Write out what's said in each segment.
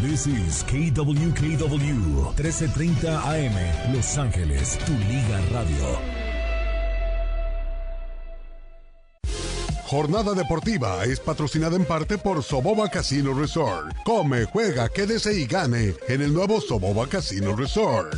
This is KWKW 1330 AM Los Ángeles, tu liga radio. Jornada deportiva es patrocinada en parte por Soboba Casino Resort. Come, juega, quédese y gane en el nuevo Soboba Casino Resort.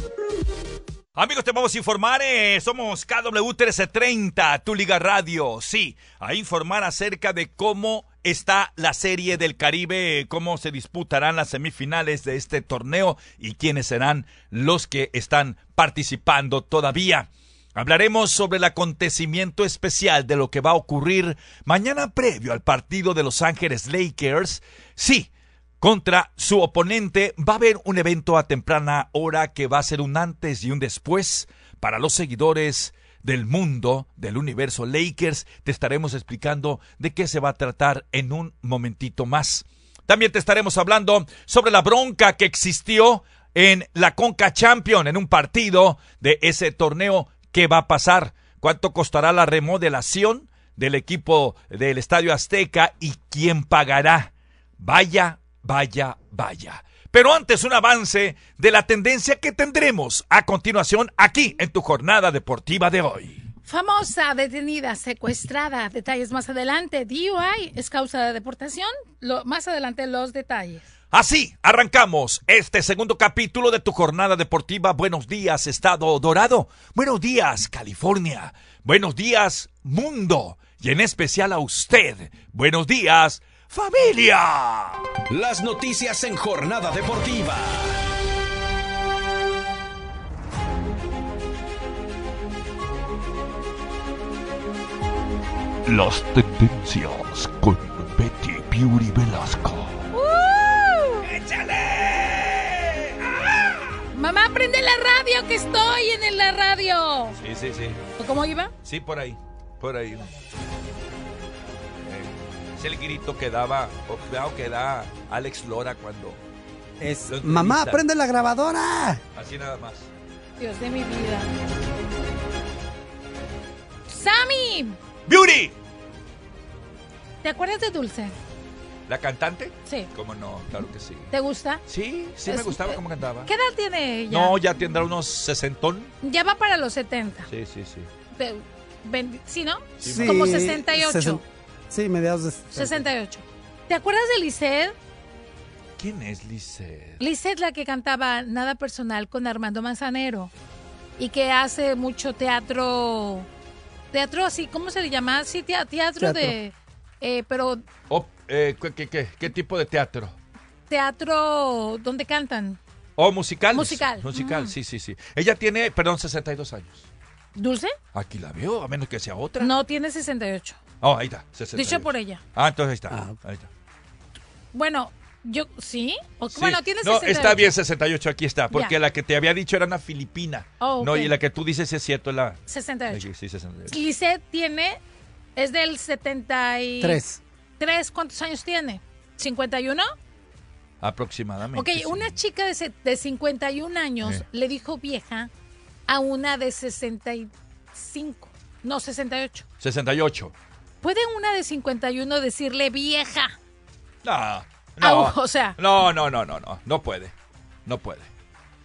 Amigos, te vamos a informar, eh, somos KW1330, tu Liga Radio, sí, a informar acerca de cómo está la Serie del Caribe, cómo se disputarán las semifinales de este torneo y quiénes serán los que están participando todavía. Hablaremos sobre el acontecimiento especial de lo que va a ocurrir mañana previo al partido de Los Ángeles Lakers. Sí, contra su oponente va a haber un evento a temprana hora que va a ser un antes y un después para los seguidores del mundo, del universo Lakers. Te estaremos explicando de qué se va a tratar en un momentito más. También te estaremos hablando sobre la bronca que existió en la Conca Champion en un partido de ese torneo ¿Qué va a pasar? ¿Cuánto costará la remodelación del equipo del Estadio Azteca y quién pagará? Vaya, vaya, vaya. Pero antes un avance de la tendencia que tendremos a continuación aquí en tu jornada deportiva de hoy. Famosa, detenida, secuestrada. Detalles más adelante. DUI es causa de deportación. más adelante los detalles. Así arrancamos este segundo capítulo de tu jornada deportiva. Buenos días, Estado Dorado. Buenos días, California. Buenos días, mundo. Y en especial a usted. Buenos días, familia. Las noticias en jornada deportiva. Las tendencias con Betty Beauty Velasco. Mamá, prende la radio, que estoy en la radio. Sí, sí, sí. ¿Cómo iba? Sí, por ahí, por ahí. Es el grito que daba, o que da Alex Lora cuando... Es, mamá, prende la grabadora. Así nada más. Dios de mi vida. ¡Sammy! ¡Beauty! ¿Te acuerdas de Dulce? ¿La cantante? Sí. ¿Cómo no? Claro que sí. ¿Te gusta? Sí, sí me gustaba cómo cantaba. ¿Qué edad tiene ella? No, ya tendrá unos sesentón. Ya va para los 70. Sí, sí, sí. ¿Sí, no? Sí. Como 68. Sí, mediados de... 68. ¿Te acuerdas de Lisette? ¿Quién es Lisette? Lisette, la que cantaba Nada Personal con Armando Manzanero. Y que hace mucho teatro... Teatro así, ¿cómo se le llama? Sí, teatro, de... Eh, pero... Eh, ¿qué, tipo de teatro? Teatro donde cantan. ¿O oh, musical? Musical. Musical, sí, sí, sí. Ella tiene, perdón, 62 años. ¿Dulce? Aquí la veo, a menos que sea otra. No, tiene 68. Oh, ahí está, 68. Dicho por ella. Ah, entonces ahí está. Ah. Ahí está. Bueno, yo, ¿sí? Bueno, tiene 68. No, está bien 68, aquí está, porque la que te había dicho era una filipina. Oh, No, y la que tú dices es cierto, la... 68. Sí, 68. Lisette tiene, es del 73. ¿cuántos años tiene? ¿51? Aproximadamente. Ok, una chica de, de 51 años le dijo vieja a una de 65. No, 68. 68. ¿Puede una de 51 decirle vieja? No, no. o sea. No, no, no, no, no. No puede. No puede.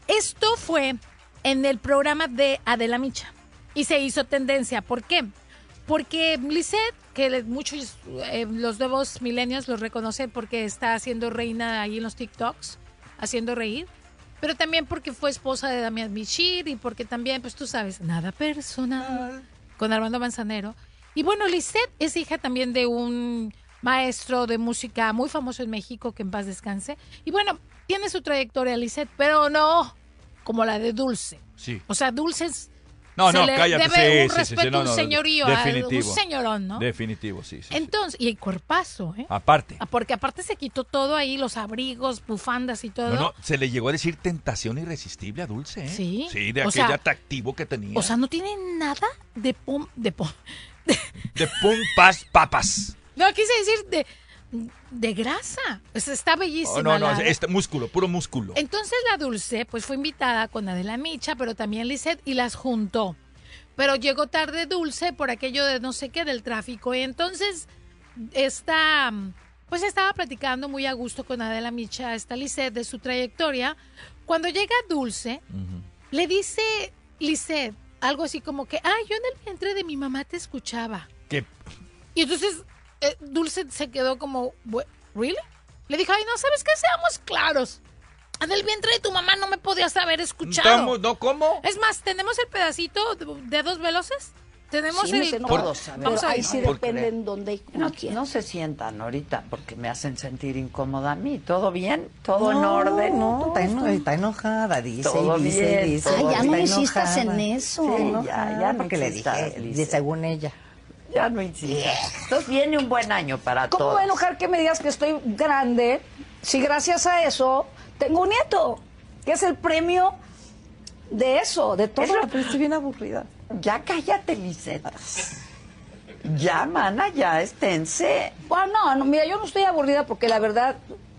Esto fue en el programa de Adela Micha. Y se hizo tendencia. ¿Por qué? Porque Lisette, que muchos, eh, los nuevos milenios los reconocen porque está haciendo reina ahí en los TikToks, haciendo reír, pero también porque fue esposa de Damián Michir y porque también, pues tú sabes, nada personal con Armando Manzanero. Y bueno, Lisette es hija también de un maestro de música muy famoso en México, que en paz descanse. Y bueno, tiene su trayectoria Lisette, pero no como la de Dulce. Sí. O sea, Dulce es no, no, cállate. Debe un respeto, un señorío, definitivo, un señorón, ¿no? Definitivo, sí. sí Entonces, y el cuerpazo, ¿eh? Aparte. Ah, porque aparte se quitó todo ahí, los abrigos, bufandas y todo. No, no, se le llegó a decir tentación irresistible a Dulce, ¿eh? Sí. Sí, de aquel atractivo que tenía. O sea, no tiene nada de pum, de. De, pum, pas, papas. No, quise decir de de grasa. está bellísima. no, no, este músculo, puro músculo. Entonces la Dulce, pues fue invitada con Adela Micha, pero también Lisette, y las juntó. Pero llegó tarde Dulce por aquello de no sé qué del tráfico. Y entonces esta pues estaba platicando muy a gusto con Adela Micha, esta Lisette, de su trayectoria. Cuando llega Dulce, le dice Lisette algo así como que, ay, yo en el vientre de mi mamá te escuchaba. ¿Qué? Y entonces eh, Dulce se quedó como, "What? ¿really? Le dijo, ay, no, ¿sabes qué? Seamos claros. En el vientre de tu mamá no me podías haber escuchado. ¿Estamos- ¿No? ¿Cómo? Es más, ¿tenemos el pedacito de dedos veloces? Tenemos Sí, el... sé Por- todos, pero Vamos a ahí sí ¿Por depende qué? en dónde y con No, no se sientan ahorita porque me hacen sentir incómoda a mí. ¿Todo bien? ¿Todo en No, orden? No, está, eno- está- está enojada, dice, Todo y dice, bien, y dice. todo Ay, ya no insistas en eso. Sí, ya, enojada, ya no porque le dije, Lice. según ella. Ya no insistas. Entonces viene un buen año para ¿Cómo todos. voy a enojar que me digas que estoy grande si gracias a eso tengo un nieto? Que es el premio de eso, de todo. Es lo- Pero estoy bien aburrida. Ya cállate, Liseta. Ya, mana, ya esténse. Bueno, no, no, mira, yo no estoy aburrida porque la verdad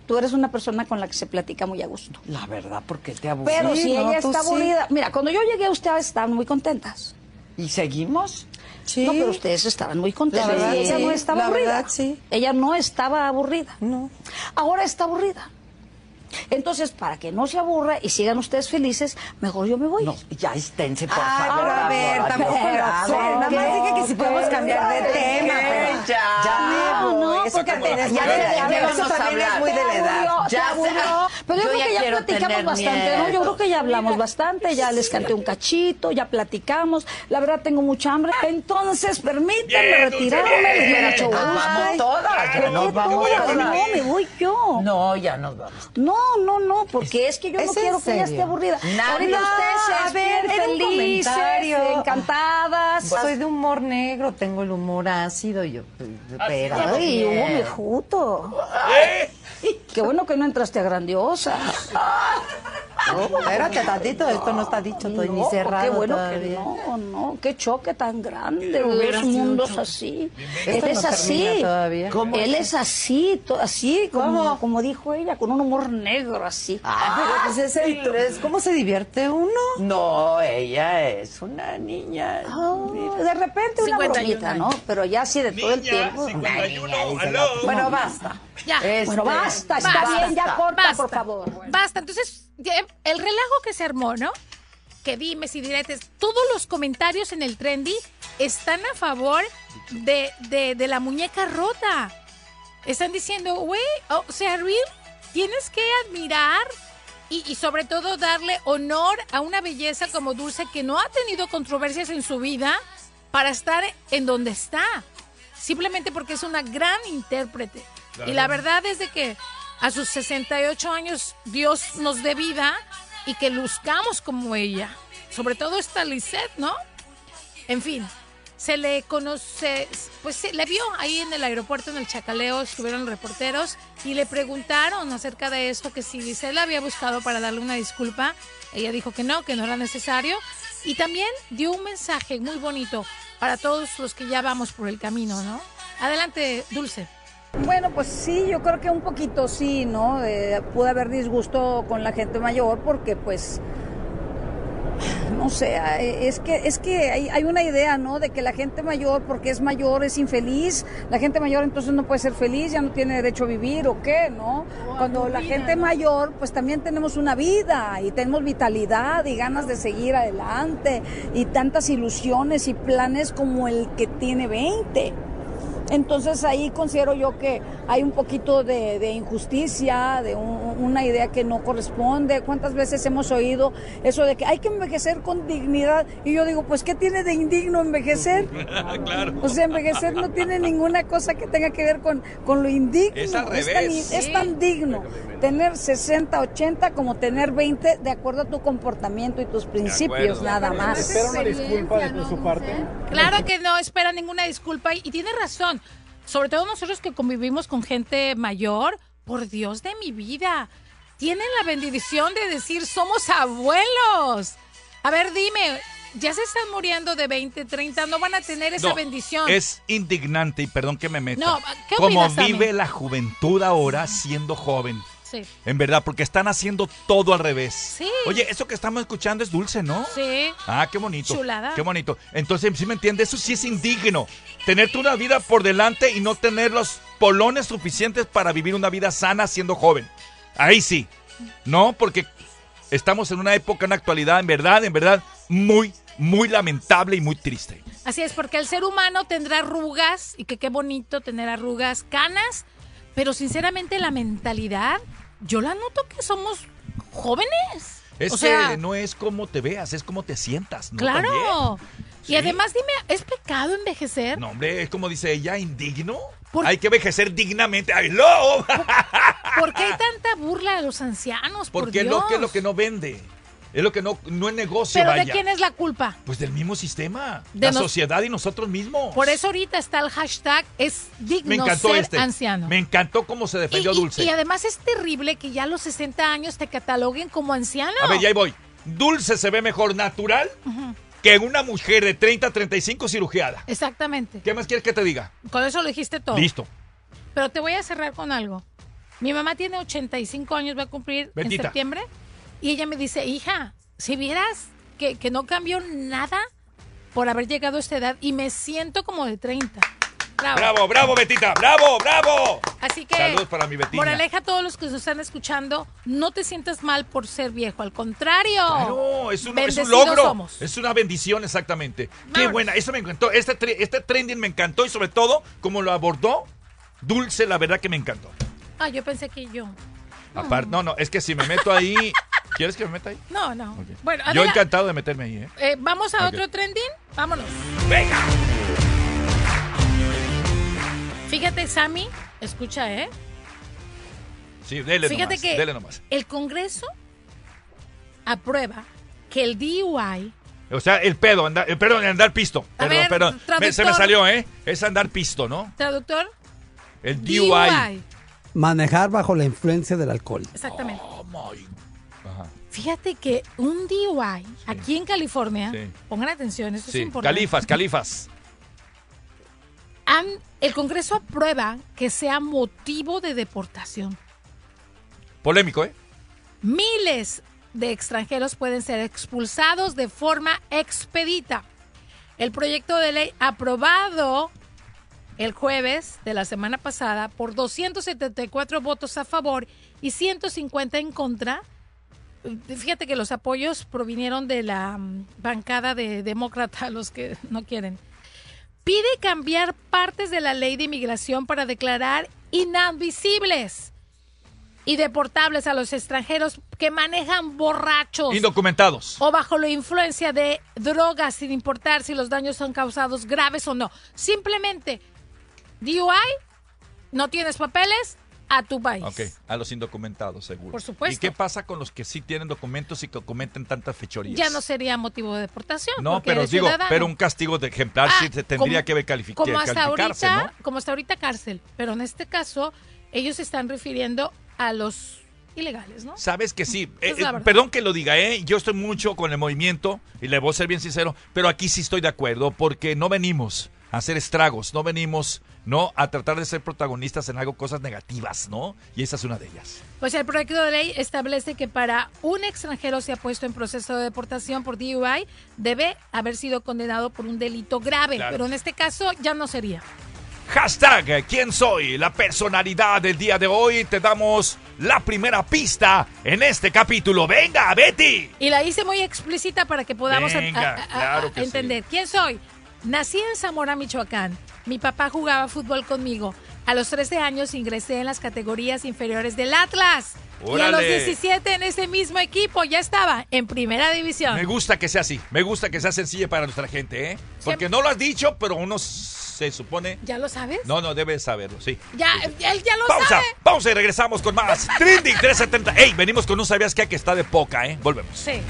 tú eres una persona con la que se platica muy a gusto. La verdad, porque te aburrí. Pero si no, ella está sí. aburrida, mira, cuando yo llegué ustedes estaban muy contentas. ¿Y seguimos? Sí. No, pero ustedes estaban muy contentas. La verdad, ella no estaba la aburrida. verdad, sí. Ella no estaba aburrida. No. Ahora está aburrida. Entonces, para que no se aburra y sigan ustedes felices, mejor yo me voy. No, ya esténse, por Ah, favor. pero a ver, tampoco. Nada más dije que si podemos cambiar de tema. pero Ya. Ya No, no, Eso porque ya de te- la ya Eso también es muy de la edad. Ya aburrió. Pero yo, yo creo ya que ya platicamos bastante, ¿no? Yo creo que ya hablamos bastante, ya les canté un cachito, ya platicamos. La verdad tengo mucha hambre. Entonces, permítanme retirarme, bien. mucho Nos gusto. vamos todas, ya ¿Por nos vamos. No, me voy yo. No, ya nos vamos. No, no, no, porque es que yo no ¿Es en quiero que ella esté aburrida. Nada. Ahorita ustedes ver, felices, comentario. encantadas. Soy de humor negro, tengo el humor ácido y yo, pero Ay, Bien. Hugo Mejuto. Qué bueno que no entraste a grandiosa. No, espérate tantito, esto no está dicho, estoy ni cerrado qué bueno todavía. que no, no, qué choque tan grande, dos mundos así. Él no es así. termina todavía. ¿Cómo Él es? así, así como, como dijo ella, con un humor negro así. Ah, pero pues es el tres, ¿cómo se divierte uno? No, ella es una niña. Ah, de repente una 51 bromita, ¿no? Pero ya así de todo el Niña, tiempo. 51, dice aló. Bueno, basta. Ya. Este, Bueno, basta, está Basta. bien, ya corta, Basta. por favor. Basta. Entonces, el relajo que se armó, ¿no? Que dimes y diretes, todos los comentarios en el trendy están a favor de, de, de la muñeca rota. Están diciendo, güey, o sea, real, tienes que admirar y, y sobre todo darle honor a una belleza como Dulce que no ha tenido controversias en su vida para estar en donde está. Simplemente porque es una gran intérprete. Y la verdad es de que a sus 68 años Dios nos dé vida y que luzcamos como ella. Sobre todo esta Lisette, ¿no? En fin, se le conoce, pues se le vio ahí en el aeropuerto, en el Chacaleo, estuvieron reporteros y le preguntaron acerca de esto, que si la había buscado para darle una disculpa. Ella dijo que no, que no era necesario. Y también dio un mensaje muy bonito para todos los que ya vamos por el camino, ¿no? Adelante, Dulce. Bueno, pues sí, yo creo que un poquito sí, ¿no? Eh, puede haber disgusto con la gente mayor porque pues no sé, eh, es que es que hay, hay una idea, ¿no? De que la gente mayor porque es mayor es infeliz, la gente mayor entonces no puede ser feliz, ya no tiene derecho a vivir o qué, ¿no? Cuando la gente mayor pues también tenemos una vida y tenemos vitalidad y ganas de seguir adelante y tantas ilusiones y planes como el que tiene 20. Entonces ahí considero yo que hay un poquito de, de injusticia, de un- una idea que no corresponde. ¿Cuántas veces hemos oído eso de que hay que envejecer con dignidad? Y yo digo, pues ¿qué tiene de indigno envejecer? claro. O sea, envejecer no tiene ninguna cosa que tenga que ver con, con lo indigno. Es al tan, es tan digno tener 60, 80 como tener 20 de acuerdo a tu comportamiento y tus principios, nada más. ¿Espera una disculpa de su parte? Claro que no espera ninguna disculpa y, y tiene razón. Sobre todo nosotros que convivimos con gente mayor, por Dios de mi vida, tienen la bendición de decir somos abuelos. A ver, dime, ya se están muriendo de 20, 30, no van a tener esa No, bendición. Es indignante y perdón que me meta. No, ¿qué Como vive la juventud ahora siendo joven. Sí, En verdad, porque están haciendo todo al revés. Sí. Oye, eso que estamos escuchando es dulce, ¿no? sí. Ah, qué bonito. Chulada. Qué bonito. Entonces, ¿sí me entiendes? Eso sí es indigno. Tenerte una vida por delante y no tener los polones suficientes para vivir una vida sana siendo joven. Ahí sí. No, porque estamos en una época, en actualidad, en verdad, en verdad, muy, muy lamentable y muy triste. Así es, porque el ser humano tendrá arrugas, y que qué bonito tener arrugas, canas, pero sinceramente la mentalidad, yo la noto que somos jóvenes. Es o sea, que no es como te veas, es como te sientas. ¿no? claro. Y además, dime, ¿es pecado envejecer? No, hombre, es como dice ella, indigno. Por- Hay que envejecer dignamente. ¡Ay, no! ¿Por qué hay tanta burla de los ancianos? Por Porque Dios. lo, que es lo que no vende. Es lo que no, no es negocio, ¿Pero vaya. de quién es la culpa? Pues del mismo sistema. De la nos- sociedad y nosotros mismos. Por eso ahorita está el hashtag es digno me encantó ser este. anciano. Me encantó cómo se defendió y- Dulce. y además es terrible que ya a los 60 años te cataloguen como anciano. A ver, ya ahí voy. Dulce se ve mejor natural que una mujer de 30 35 cirugiada. Exactamente. ¿Qué más quieres que te diga? Con eso lo dijiste todo. Listo. Pero te voy a cerrar con algo. Mi mamá tiene 85 años, va a cumplir Bendita. en septiembre. Y ella me dice, hija, si vieras que, que no cambió nada por haber llegado a esta edad y me siento como de 30. Bravo. Bravo, bravo, Betita. Bravo, bravo. Así que, Saludos para mi Betina. moraleja a todos los que nos están escuchando, no te sientas mal por ser viejo, al contrario. Claro, es un, es un logro. somos. Es una bendición, exactamente. Qué buena, eso me encantó. Este, este trending me encantó y sobre todo, como lo abordó, Dulce, la verdad que me encantó. Ah, yo pensé que yo. Aparte, no, no, es que si me meto ahí. ¿Quieres que me meta ahí? No, no. Bueno, Yo Adela, encantado de meterme ahí, ¿eh? eh, vamos a otro trending. Vámonos. ¡Venga! Fíjate, Sammy, escucha, ¿eh? Sí, dele Fíjate nomás. que Dele nomás. el Congreso aprueba que el DUI, O sea, el pedo, andar, el, perdón, andar pisto. A Perdón, ver, perdón. Me- se me salió, ¿eh? Es andar pisto, ¿no? traductor, El DUI. Manejar bajo la influencia del alcohol. Exactamente. Oh, my. Fíjate que un DUI aquí en California, Sí. pongan atención, esto Sí, es importante. califas, califas. han- el Congreso aprueba que sea motivo de deportación. Polémico, ¿eh? Miles de extranjeros pueden ser expulsados de forma expedita. El proyecto de ley aprobado el jueves de la semana pasada por 274 votos a favor y 150 en contra. Fíjate que los apoyos provinieron de la mm, bancada de demócrata, los que no quieren. Pide cambiar partes de la ley de inmigración para declarar inadmisibles y deportables a los extranjeros que manejan borrachos Indocumentados. o bajo la influencia de drogas sin importar si los daños son causados graves o no. Simplemente, DUI, no tienes papeles, a tu país. Ok, a los indocumentados, seguro. Por supuesto. ¿Y qué pasa con los que sí tienen documentos y que cometen tantas fechorías? Ya no sería motivo de deportación. No, pero digo, ciudadano. pero un castigo de ejemplar Ah, sí se tendría como- que calific- como hasta ahorita, ¿no? Como hasta ahorita cárcel, pero en este caso ellos se están refiriendo a los ilegales, ¿no? Sabes que sí. Eh, eh, perdón que lo diga, ¿eh? Yo estoy mucho con el movimiento y le voy a ser bien sincero, pero aquí sí estoy de acuerdo porque no venimos a hacer estragos, no venimos, ¿no? A tratar de ser protagonistas en algo, cosas negativas, ¿no? Y esa es una de ellas. Pues el proyecto de ley establece que para un extranjero sea puesto en proceso de deportación por DUI debe haber sido condenado por un delito grave, Claro. pero en este caso ya no sería. Hashtag, ¿quién soy? La personalidad del día de hoy. Te damos la primera pista en este capítulo. Venga, Betty. Y la hice muy explícita para que podamos a- Venga, a- a- claro que a entender. ¿Quién soy? Nací en Zamora, Michoacán. Mi papá jugaba fútbol conmigo. A los 13 años ingresé en las categorías inferiores del Atlas. Y a los Órale. 17 en ese mismo equipo ya estaba en primera división. Me gusta que sea así. Me gusta que sea sencilla para nuestra gente, ¿eh? Porque Siempre- no lo has dicho, pero uno se supone. ¿Ya lo sabes? No, no, debe saberlo, sí. Ya, él ya lo Pausa, sabe. pausa y regresamos con más. Trending 370. Ey, venimos con un sabías que que está de poca, ¿eh? Volvemos. Sí.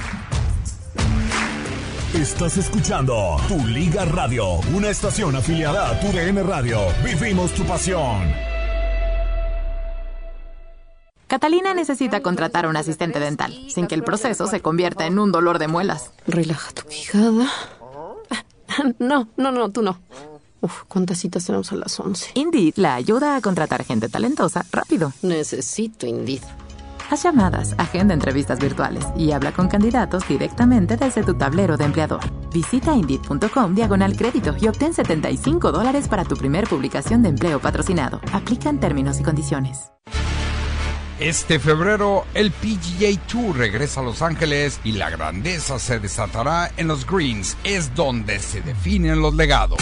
Estás escuchando Tu Liga Radio, una estación afiliada a Tu DN Radio. Vivimos tu pasión. Catalina necesita contratar a un asistente dental, sin que el proceso se convierta en un dolor de muelas. Relaja tu quijada. No, no, no, tú no. Uf, ¿cuántas citas tenemos a las 11? Indeed la ayuda a contratar gente talentosa rápido. Necesito Indeed. Haz llamadas, agenda entrevistas virtuales y habla con candidatos directamente desde tu tablero de empleador. Visita Indeed.com diagonal crédito y obtén 75 dólares para tu primer publicación de empleo patrocinado. Aplican términos y condiciones. Este febrero, el PGA Tour regresa a Los Ángeles y la grandeza se desatará en los Greens. Es donde se definen los legados.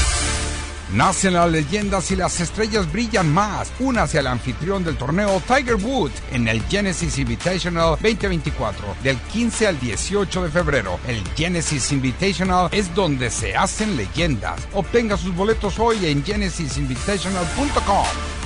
Nacen las leyendas y las estrellas brillan más. Únase al anfitrión del torneo Tiger Woods en el Genesis Invitational 2024 del 15 al 18 de febrero. El Genesis Invitational es donde se hacen leyendas. Obtenga sus boletos hoy en genesisinvitational.com.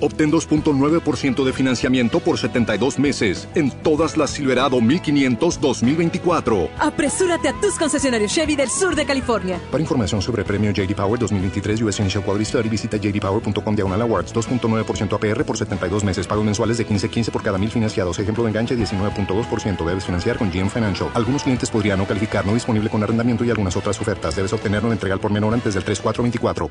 Obtén 2.9% de financiamiento por 72 meses en todas las Silverado 1500 2024. Apresúrate a tus concesionarios Chevy del sur de California. Para información sobre premio JD Power 2023 US Initial Study, visita jdpower.com diagonal awards 2.9% APR por 72 meses. Pagos mensuales de 15.15 por cada mil financiados. Ejemplo de enganche 19.2%. Debes financiar con GM Financial. Algunos clientes podrían no calificar, no disponible con arrendamiento y algunas otras ofertas. Debes obtenerlo en entrega al por menor antes del 3424.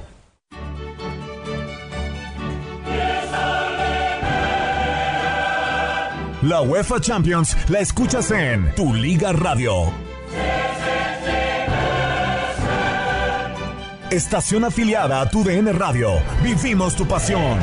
La UEFA Champions la escuchas en Tu Liga Radio. Estación afiliada a Tu DN Radio. Vivimos tu pasión.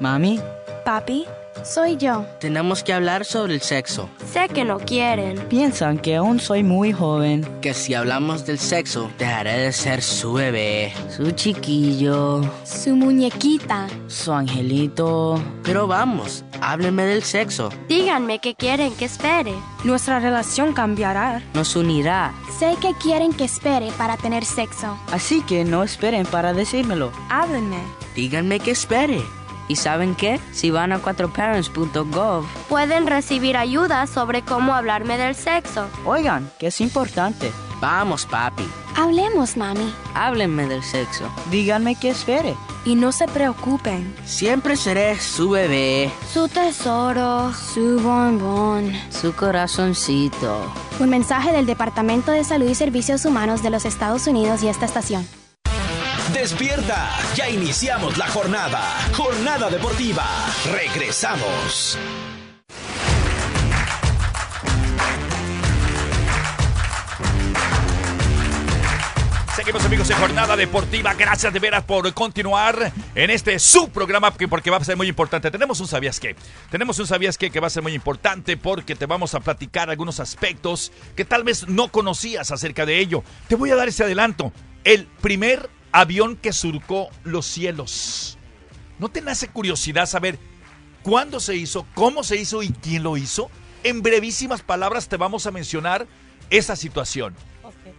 Mami, Papi, soy yo. tenemos que hablar sobre el sexo. Sé que no quieren. Piensan que aún soy muy joven. Que si hablamos del sexo, dejaré de ser su bebé, su chiquillo, Su muñequita. su angelito. Pero vamos, háblenme del sexo. Díganme que quieren que espere. Nuestra relación cambiará. Nos unirá. Sé que quieren que espere para tener sexo. Así que no esperen para decírmelo. Háblenme. Díganme que espere. ¿Y saben qué? Si van a 4parents.gov, Pueden recibir ayuda sobre cómo hablarme del sexo. oigan, que es importante. Vamos, papi. Hablemos, mami. Háblenme del sexo. Díganme que espere. Y no se preocupen. Siempre seré su bebé, Su tesoro, su bombón. su corazoncito. Un mensaje del Departamento de Salud y Servicios Humanos de los Estados Unidos y esta estación. Despierta, ya iniciamos la jornada. Jornada deportiva. Regresamos. Seguimos amigos en Jornada Deportiva. Gracias de veras por continuar en este su programa que- porque va a ser muy importante. Tenemos un sabías qué. Tenemos un sabías qué que va a ser muy importante porque te vamos a platicar algunos aspectos que tal vez no conocías acerca de ello. Te voy a dar ese adelanto. El primer avión que surcó los cielos. ¿No te nace curiosidad saber cuándo se hizo, cómo se hizo y quién lo hizo? En brevísimas palabras te vamos a mencionar esa situación.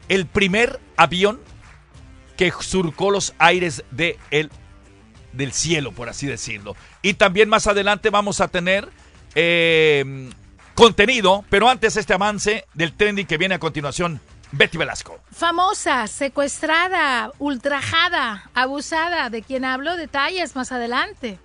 El primer avión que surcó los aires de el, del cielo, por así decirlo. Y también más adelante vamos a tener eh, contenido, pero antes este avance del trending que viene a continuación. Betty Velasco. Famosa, secuestrada, ultrajada, abusada. ¿De quién hablo? Detalles más adelante.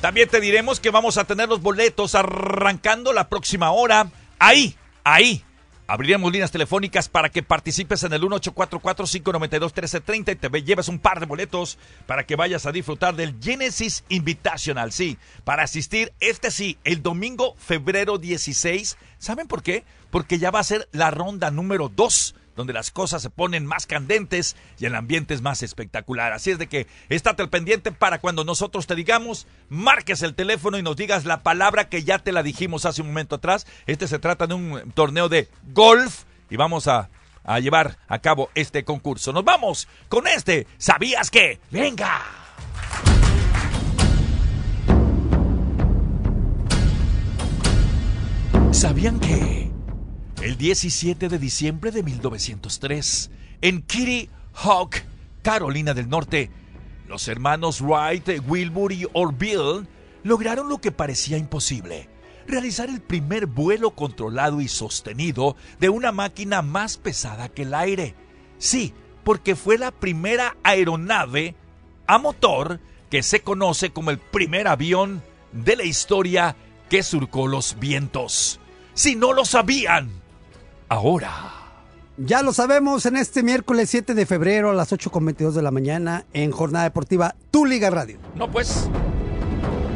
También te diremos que vamos a tener los boletos arrancando la próxima hora. Ahí, ahí. Abriremos líneas telefónicas para que participes en el 1844-592-1330 y te lleves un par de boletos para que vayas a disfrutar del Genesis Invitational. Sí, para asistir, este sí, el domingo, febrero 16. ¿Saben por qué? Porque ya va a ser la ronda número 2 donde las cosas se ponen más candentes y el ambiente es más espectacular. Así es de que estate al pendiente para cuando nosotros te digamos, marques el teléfono y nos digas la palabra que ya te la dijimos hace un momento atrás. Este se trata de un torneo de golf y vamos a, a llevar a cabo este concurso. Nos vamos con este. ¿Sabías que? Venga. ¿Sabían que? El 17 de diciembre de 1903, en Kitty Hawk, Carolina del Norte, los hermanos Wright, Wilbur y Orville lograron lo que parecía imposible, realizar el primer vuelo controlado y sostenido de una máquina más pesada que el aire. Sí, porque fue la primera aeronave a motor que se conoce como el primer avión de la historia que surcó los vientos. Si no lo sabían, ahora. Ya lo sabemos en este miércoles 7 de febrero a las 8.22 de la mañana en Jornada Deportiva Tu Liga Radio. No, pues.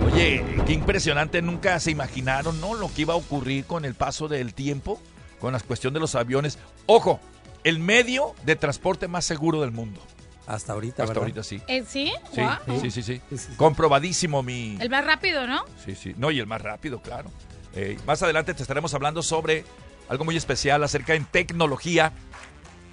Oye, qué impresionante. Nunca se imaginaron, ¿no? Lo que iba a ocurrir con el paso del tiempo, con la cuestión de los aviones. Ojo, el medio de transporte más seguro del mundo. Hasta ahorita, Hasta ¿verdad? ahorita sí. ¿Eh, ¿Sí? Sí, Guau. sí, sí, sí. Comprobadísimo mi... El más rápido, ¿no? Sí, sí. No, y el más rápido, claro. Eh, más adelante te estaremos hablando sobre algo muy especial acerca en tecnología.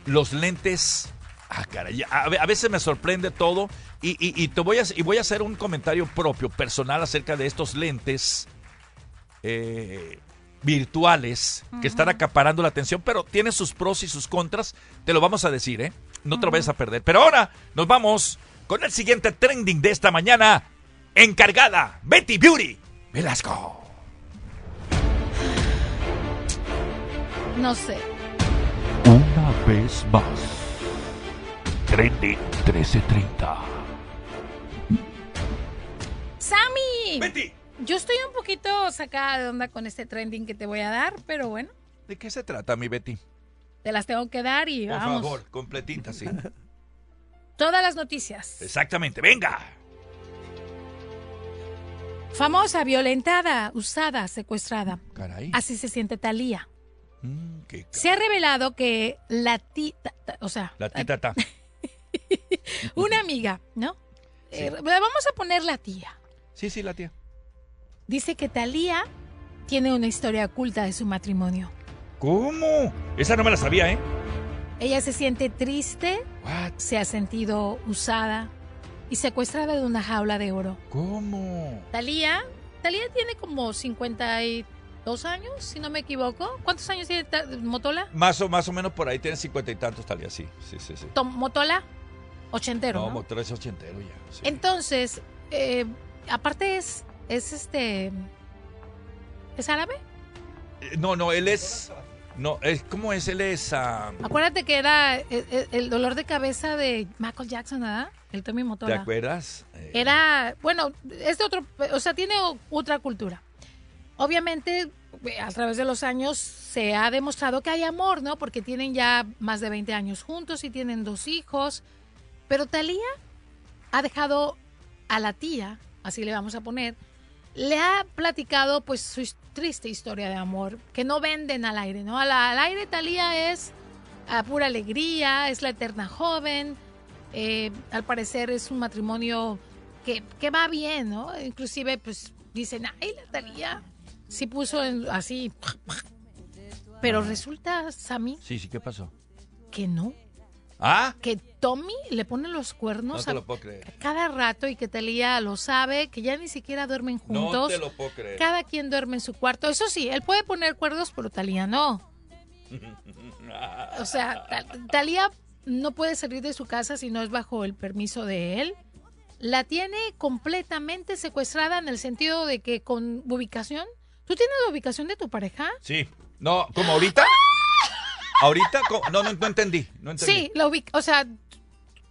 Los lentes. Ah, caray. A, ve- a veces me sorprende todo. Y, y- y te voy a, y voy a hacer un comentario propio, personal, acerca de estos lentes eh, virtuales que están acaparando la atención, pero tienen sus pros y sus contras. Te lo vamos a decir, ¿eh? No te lo vayas a perder. Pero ahora nos vamos con el siguiente trending de esta mañana. Encargada, Betty Beauty Velasco. No sé. Una vez más. Trending 1330. ¡Sammy! ¡Betty! Yo estoy un poquito sacada de onda con este trending que te voy a dar, pero bueno, ¿De qué se trata, mi Betty? te las tengo que dar y Por vamos. favor, completita, sí. Todas las noticias. Exactamente, venga. Famosa, violentada, usada, secuestrada. Caray. Así se siente Talía. Mm, qué Se ha revelado que la tita, o sea, La tita ta. una amiga, ¿no? Eh, vamos a poner la tía. Sí, sí, la tía. Dice que Talía tiene una historia oculta de su matrimonio. ¿Cómo? Esa no me la sabía, ¿eh? Ella se siente triste, se ha sentido usada y secuestrada de una jaula de oro. ¿Cómo? Talía, Talía tiene como 52 años, si no me equivoco. ¿Cuántos años tiene Motola? Más o, más o menos por ahí tiene cincuenta y tantos, Talía, sí. Sí, sí, sí. Tom- Motola, ochentero. no, ¿no? motor es ochentero ya. sí. Entonces, eh, aparte es, es este, ¿es árabe? Eh, No, no, él es... No, es, ¿cómo es? Él es... ah, Acuérdate que era el, el- el dolor de cabeza de Michael Jackson, ¿verdad? El Tommy ¿Te Motola. acuerdas? Eh, Era, bueno, es de otro, o sea, tiene otra cultura. Obviamente, a través de los años se ha demostrado que hay amor, ¿no? Porque tienen ya más de 20 años juntos y tienen dos hijos. Pero Talía ha dejado a la tía, así le vamos a poner, le ha platicado pues su triste historia de amor, que no venden al aire, ¿no? Al, al aire Talía es a pura alegría, es la eterna joven, eh, al parecer es un matrimonio que, que va bien, ¿no? Inclusive pues dicen, ay, la Talía sí puso en- así, pero resulta, Sammy, Sí, sí, ¿qué pasó? que no, ¿Ah? que Tommy le pone los No cuernos te a- lo puedo creer. cada rato y que Talía lo sabe, que ya ni siquiera duermen No juntos. te lo puedo creer. Cada quien duerme en su cuarto. Eso sí, él puede poner cuerdos, pero Talía no. O sea, Ta- Talía no puede salir de su casa si no es bajo el permiso de él. La tiene completamente secuestrada en el sentido de que con ubicación. ¿Tú tienes la ubicación de tu pareja? Sí. No, ¿como ahorita? ¿Ahorita? ¿Cómo? No, no, no entendí. No entendí. Sí, la ubica, o sea,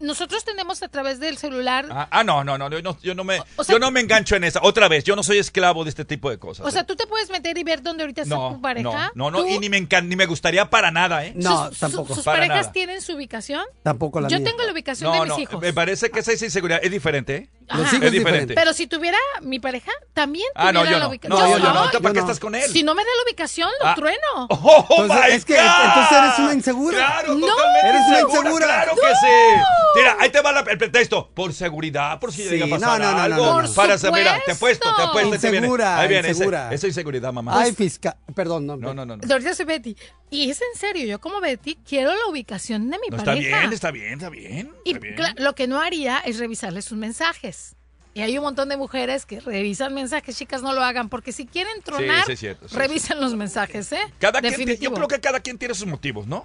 nosotros tenemos a través del celular Ah, ah, no, no, no, yo no, yo no me, O sea, yo no me engancho en esa. Otra vez, yo no soy esclavo de este tipo de cosas. O sea, ¿eh? tú te puedes meter y ver dónde ahorita está no, tu pareja. no, no, no, y ni me encan- ni me gustaría para nada, ¿eh? No, sus, tampoco. sus Para parejas nada. tienen su ubicación. Tampoco la Yo mía. tengo la ubicación No, de mis no, hijos. me parece que esa inseguridad es diferente, ¿eh? Los hijos Es diferente. Pero si tuviera mi pareja, también Ah, no, tuviera yo la no. ubicación. No, yo no. no. ¿Tú ¿Para qué yo no. estás con él? Si no me da la ubicación, lo Ah. trueno. ¡Oh, Entonces, my es que God! entonces eres una insegura. Claro, No. Eres una insegura. Claro que sí. Mira, ahí te va la- el pretexto. Por seguridad, por si Sí, llega a pasar no, no, no, algo. no, no, no. Para saber, mira, te apuesto, te apuesto. ahí te viene. Insegura, Ahí viene, insegura. esa inseguridad, mamá. Ay, fiscal. Perdón, no. No, no, no. no. Ahorita soy Betty. Y es en serio, yo como Betty quiero la ubicación de mi No, está pareja. bien, está bien, está bien. Y está bien. lo que no haría es revisarle sus mensajes. Y hay un montón de mujeres que revisan mensajes, chicas, no lo hagan, porque si quieren tronar, sí, cierto, sí, revisen los mensajes, ¿eh? Cada quien, ti- yo Definitivo. creo que cada quien tiene sus motivos, ¿no?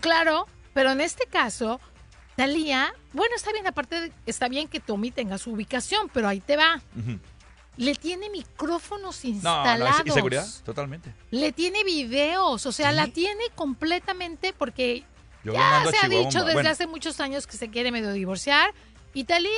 Claro, pero en este caso, Talía, bueno, está bien, aparte, de- está bien que Tommy tenga su ubicación, pero ahí te va. Le tiene micrófonos No, instalados. no, es inseguridad, totalmente. Le tiene videos, o sea, la tiene completamente porque Yo ya se ha dicho desde bueno. hace muchos años que se quiere medio divorciar. Y Talía,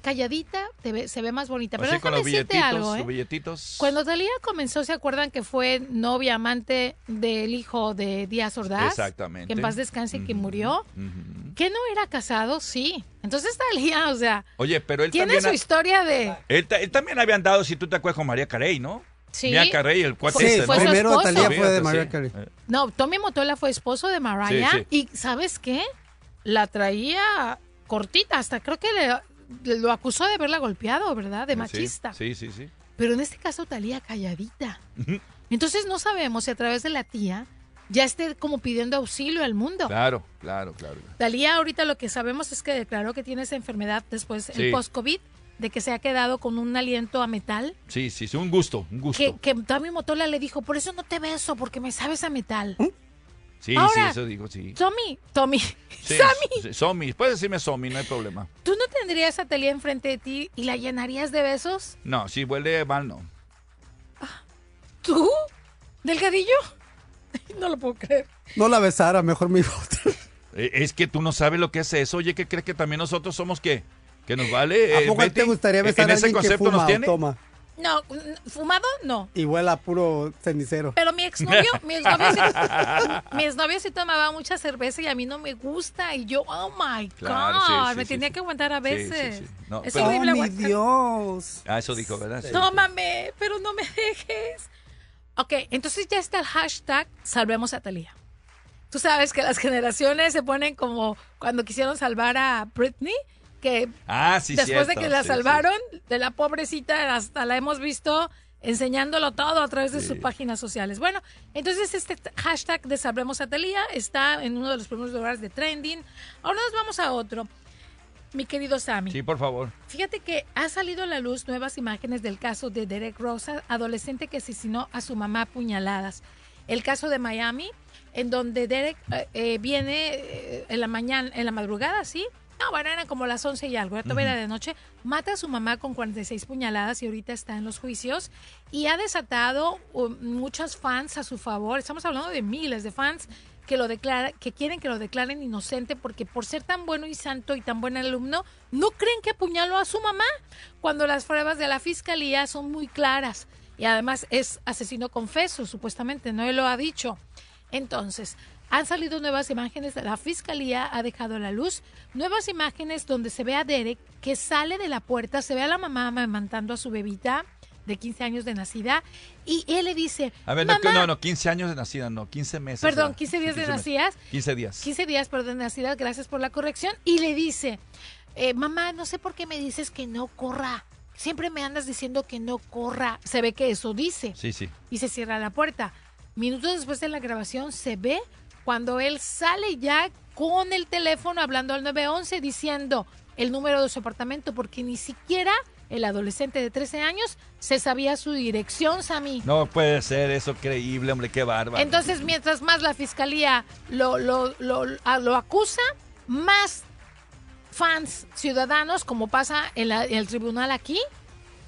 calladita, te ve- se ve más bonita. Pero Así con los decirte billetitos, algo, ¿eh? los billetitos. Cuando Talía comenzó, ¿se acuerdan que fue novia, amante del hijo de Díaz Ordaz? Exactamente. Que en paz descanse y que murió. ujú. ¿Que no era casado? Sí. Entonces Talía, o sea, Oye, pero él tiene también... su ha- historia de... Él, ta- él también había andado, si tú te acuerdas, con María Carey, ¿no? Sí. María Carey, el cuate Fue- ese, fue ¿no? su Primero esposo. Talía fue de sí. Carey. No, Tommy Motola fue esposo de Mariah Sí, y ¿sabes qué? La traía cortita, hasta creo que le, lo acusó de haberla golpeado, ¿verdad? De machista. Sí, sí, sí. Pero en este caso Talía calladita. Entonces no sabemos si a través de la tía ya esté como pidiendo auxilio al mundo. Claro, claro, claro. Talía ahorita lo que sabemos es que declaró que tiene esa enfermedad después, Sí. el post-COVID, de que se ha quedado con un aliento a metal. Sí, sí, sí, un gusto, un gusto. Que, que Tommy Motola le dijo, por eso no te beso, porque me sabes a metal. Sí, Ahora, sí, eso digo, sí. Tommy, Tommy, Sí, Sammy, Somi, puedes decirme Somi, no hay problema. ¿tú no tendrías a Talía enfrente de ti y la llenarías de besos? No, si huele mal, no. ¿Tú? ¿Delgadillo? No lo puedo creer. No la besara, mejor mi otra. Eh, Es que tú no sabes lo que es eso. Oye, ¿qué crees que también nosotros somos qué? ¿Que nos vale? ¿A eh, poco Betty? te gustaría ¿En besar a ese alguien que fuma nos o tiene? toma? No, fumado no. Y huele a puro cenicero. Pero mi exnovio, mi exnovio, sí, mi exnovio sí tomaba mucha cerveza y a mí no me gusta. Y yo, oh my God, Claro, sí, sí, me sí, tenía sí. que aguantar a Sí, sí, veces. sí. No, es pero- horrible ¡Oh, mi. Dios! Ah, eso dijo, ¿verdad? Sí. Tómame, pero no me dejes. Ok, entonces ya está el hashtag Salvemos a Talía. Tú sabes que las generaciones se ponen como cuando quisieron salvar a Britney, que Ah, sí, después de que la sí, salvaron, de la pobrecita, hasta la hemos visto enseñándolo todo a través de sus páginas sociales. Bueno, entonces este hashtag de Salvemos a Talía está en uno de los primeros lugares de trending. Ahora nos vamos a otro. Mi querido Sammy. Sí, por favor. Fíjate que ha salido a la luz nuevas imágenes del caso de Derek Rosa, adolescente que asesinó a su mamá a puñaladas. El caso de Miami, en donde Derek eh, eh, viene eh, en la mañana, en la madrugada, ¿sí? No, bueno, eran como las 11 y algo, ya todavía era de noche. Mata a su mamá con 46 puñaladas y ahorita está en los juicios. Y ha desatado um, muchos fans a su favor. Estamos hablando de miles de fans que lo declara, que quieren que lo declaren inocente porque por ser tan bueno y santo y tan buen alumno, no creen que apuñaló a su mamá cuando las pruebas de la fiscalía son muy claras. Y además es asesino confeso, supuestamente, no él lo ha dicho. Entonces, han salido nuevas imágenes, la fiscalía ha dejado a la luz nuevas imágenes donde se ve a Derek que sale de la puerta, se ve a la mamá amamantando a su bebita de 15 años de nacida y él le dice, A ver, no, "Mamá", no, no, 15 años de nacida, no, 15 meses. Perdón, era. 15 días de 15 meses. nacidas. 15 días. 15 días, perdón, de nacida, gracias por la corrección. Y le dice, eh, mamá, no sé por qué me dices que no corra. Siempre me andas diciendo que no corra. Se ve que eso dice. Sí, sí. Y se cierra la puerta. Minutos después de la grabación se ve cuando él sale ya con el teléfono hablando al 911 diciendo el número de su apartamento porque ni siquiera el adolescente de 13 años se sabía su dirección, Sammy. No puede ser eso creíble, hombre, qué bárbaro. Entonces, mientras más la fiscalía lo, lo, lo, lo acusa, más fans ciudadanos, como pasa en, la- en el tribunal aquí,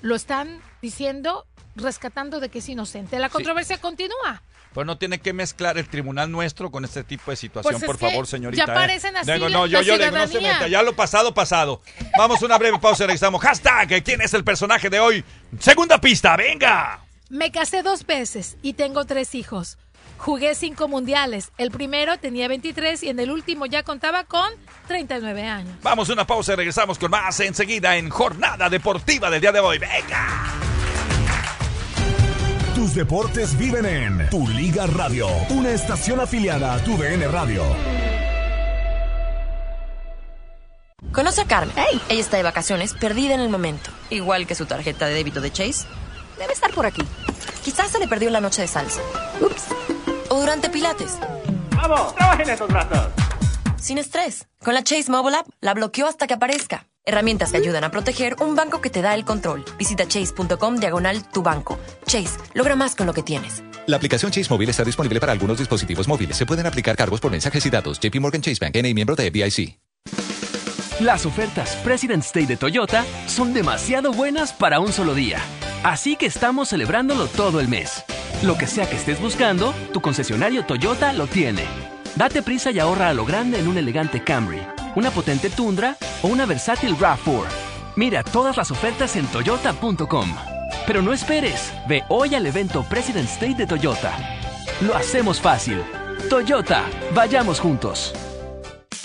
lo están diciendo, rescatando de que es inocente. La Sí. controversia continúa. Pues no tiene que mezclar el tribunal nuestro con este tipo de situación, Pues es por favor, señorita. ya ¿eh? parecen así Digo, no, yo, yo digo, no se meta, ya lo pasado, pasado. Vamos a una breve pausa y regresamos. Hashtag, ¿quién es el personaje de hoy? Segunda pista, venga. Me casé dos veces y tengo tres hijos. Jugué cinco mundiales. El primero tenía 23 y en el último ya contaba con 39 años. Vamos a una pausa y regresamos con más enseguida en Jornada Deportiva del día de hoy. ¡Venga! Tus deportes viven en Tu Liga Radio, una estación afiliada a Tu DN Radio. Conoce a Carmen. Ella está de vacaciones, perdida en el momento. Igual que su tarjeta de débito de Chase. Debe estar por aquí. Quizás se le perdió en la noche de salsa. Ups. O durante Pilates. ¡Vamos! ¡Trabajen esos brazos! Sin estrés. Con la Chase Mobile App la bloqueó hasta que aparezca. Herramientas que ayudan a proteger un banco que te da el control. Visita chase.com diagonal tu banco. Chase, logra más con lo que tienes. La aplicación Chase Móvil está disponible para algunos dispositivos móviles. Se pueden aplicar cargos por mensajes y datos. JP Morgan Chase Bank, N.A. miembro de FDIC. Las ofertas President's Day de Toyota son demasiado buenas para un solo día. Así que estamos celebrándolo todo el mes. Lo que sea que estés buscando, tu concesionario Toyota lo tiene. Date prisa y ahorra a lo grande en un elegante Camry, una potente Tundra o una versátil RAV4. Mira todas las ofertas en toyota.com. Pero no esperes, ve hoy al evento President's Day de Toyota. Lo hacemos fácil. Toyota, vayamos juntos.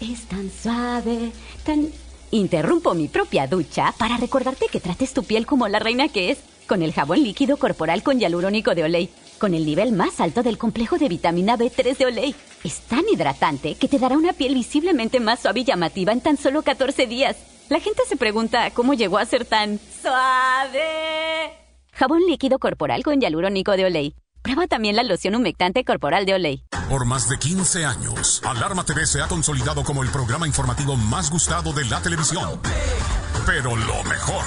Es tan suave, tan... Interrumpo mi propia ducha para recordarte que trates tu piel como la reina que es, con el jabón líquido corporal con hialurónico de Olay, con el nivel más alto del complejo de vitamina B3 de Olay. Es tan hidratante que te dará una piel visiblemente más suave y llamativa en tan solo 14 días. La gente se pregunta cómo llegó a ser tan suave. Jabón líquido corporal con hialurónico de Olay. Prueba también la loción humectante corporal de Olay. Por más de 15 años, Alarma TV se ha consolidado como el programa informativo más gustado de la televisión. Pero lo mejor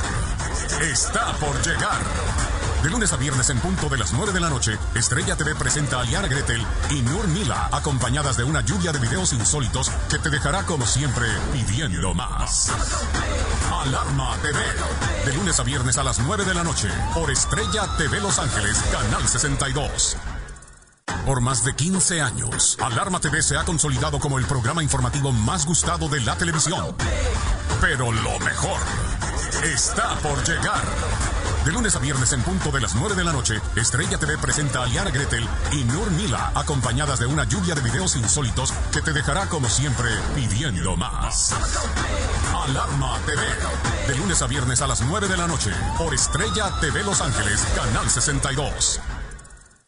está por llegar. De lunes a viernes en punto de las 9 de la noche, Estrella TV presenta a Liana Gretel y Nur Mila, acompañadas de una lluvia de videos insólitos que te dejará como siempre pidiendo más. Alarma TV. De lunes a viernes a las 9 de la noche, por Estrella TV Los Ángeles, Canal 62. Por más de 15 años, Alarma TV se ha consolidado como el programa informativo más gustado de la televisión. Pero lo mejor está por llegar. De lunes a viernes en punto de las 9 de la noche, Estrella TV presenta a Liana Gretel y Nur Mila, acompañadas de una lluvia de videos insólitos que te dejará como siempre pidiendo más. Alarma TV. De lunes a viernes a las 9 de la noche, por Estrella TV Los Ángeles, Canal 62.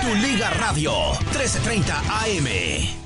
Tu Liga Radio 1330 AM.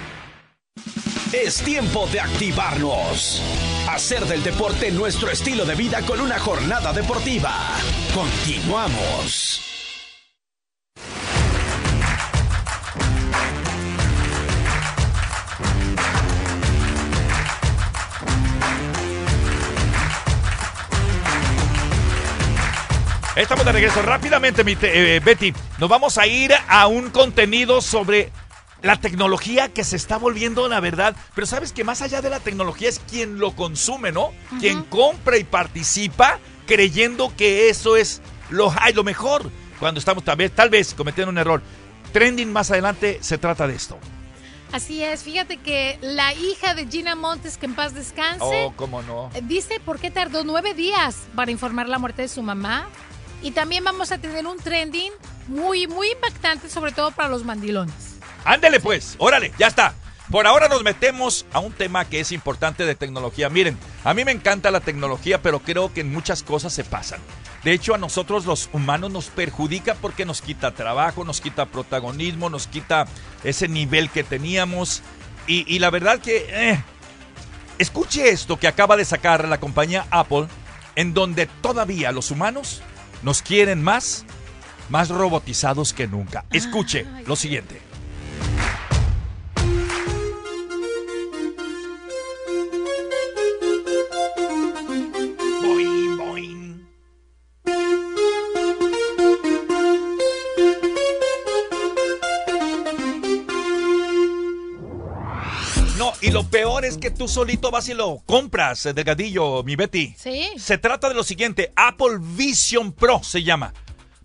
Es tiempo de activarnos. Hacer del deporte nuestro estilo de vida con una jornada deportiva. Continuamos. Estamos de regreso rápidamente, eh, Betty. Nos vamos a ir a un contenido sobre la tecnología que se está volviendo la verdad. Pero sabes que más allá de la tecnología es quien lo consume, ¿no? Quien compra y participa creyendo que eso es lo, ay, lo mejor. Cuando estamos tal vez, tal vez cometiendo un error. Trending más adelante se trata de esto. Así es, fíjate que la hija de Gina Montes, que en paz descanse, Oh, cómo no. dice por qué tardó nueve días para informar la muerte de su mamá. Y también vamos a tener un trending muy, muy impactante, sobre todo para los mandilones. Ándele pues, órale, ya está. Por ahora nos metemos a un tema que es importante de tecnología. Miren, a mí me encanta la tecnología, pero creo que en muchas cosas se pasan. De hecho, a nosotros los humanos nos perjudica porque nos quita trabajo, nos quita protagonismo, nos quita ese nivel que teníamos. Y, y la verdad que... eh, escuche esto que acaba de sacar la compañía Apple, en donde todavía los humanos nos quieren más, más robotizados que nunca. Escuche lo siguiente. Es que tú solito vas y lo compras, eh, Delgadillo, mi Betty. Sí. Se trata de lo siguiente, Apple Vision Pro se llama.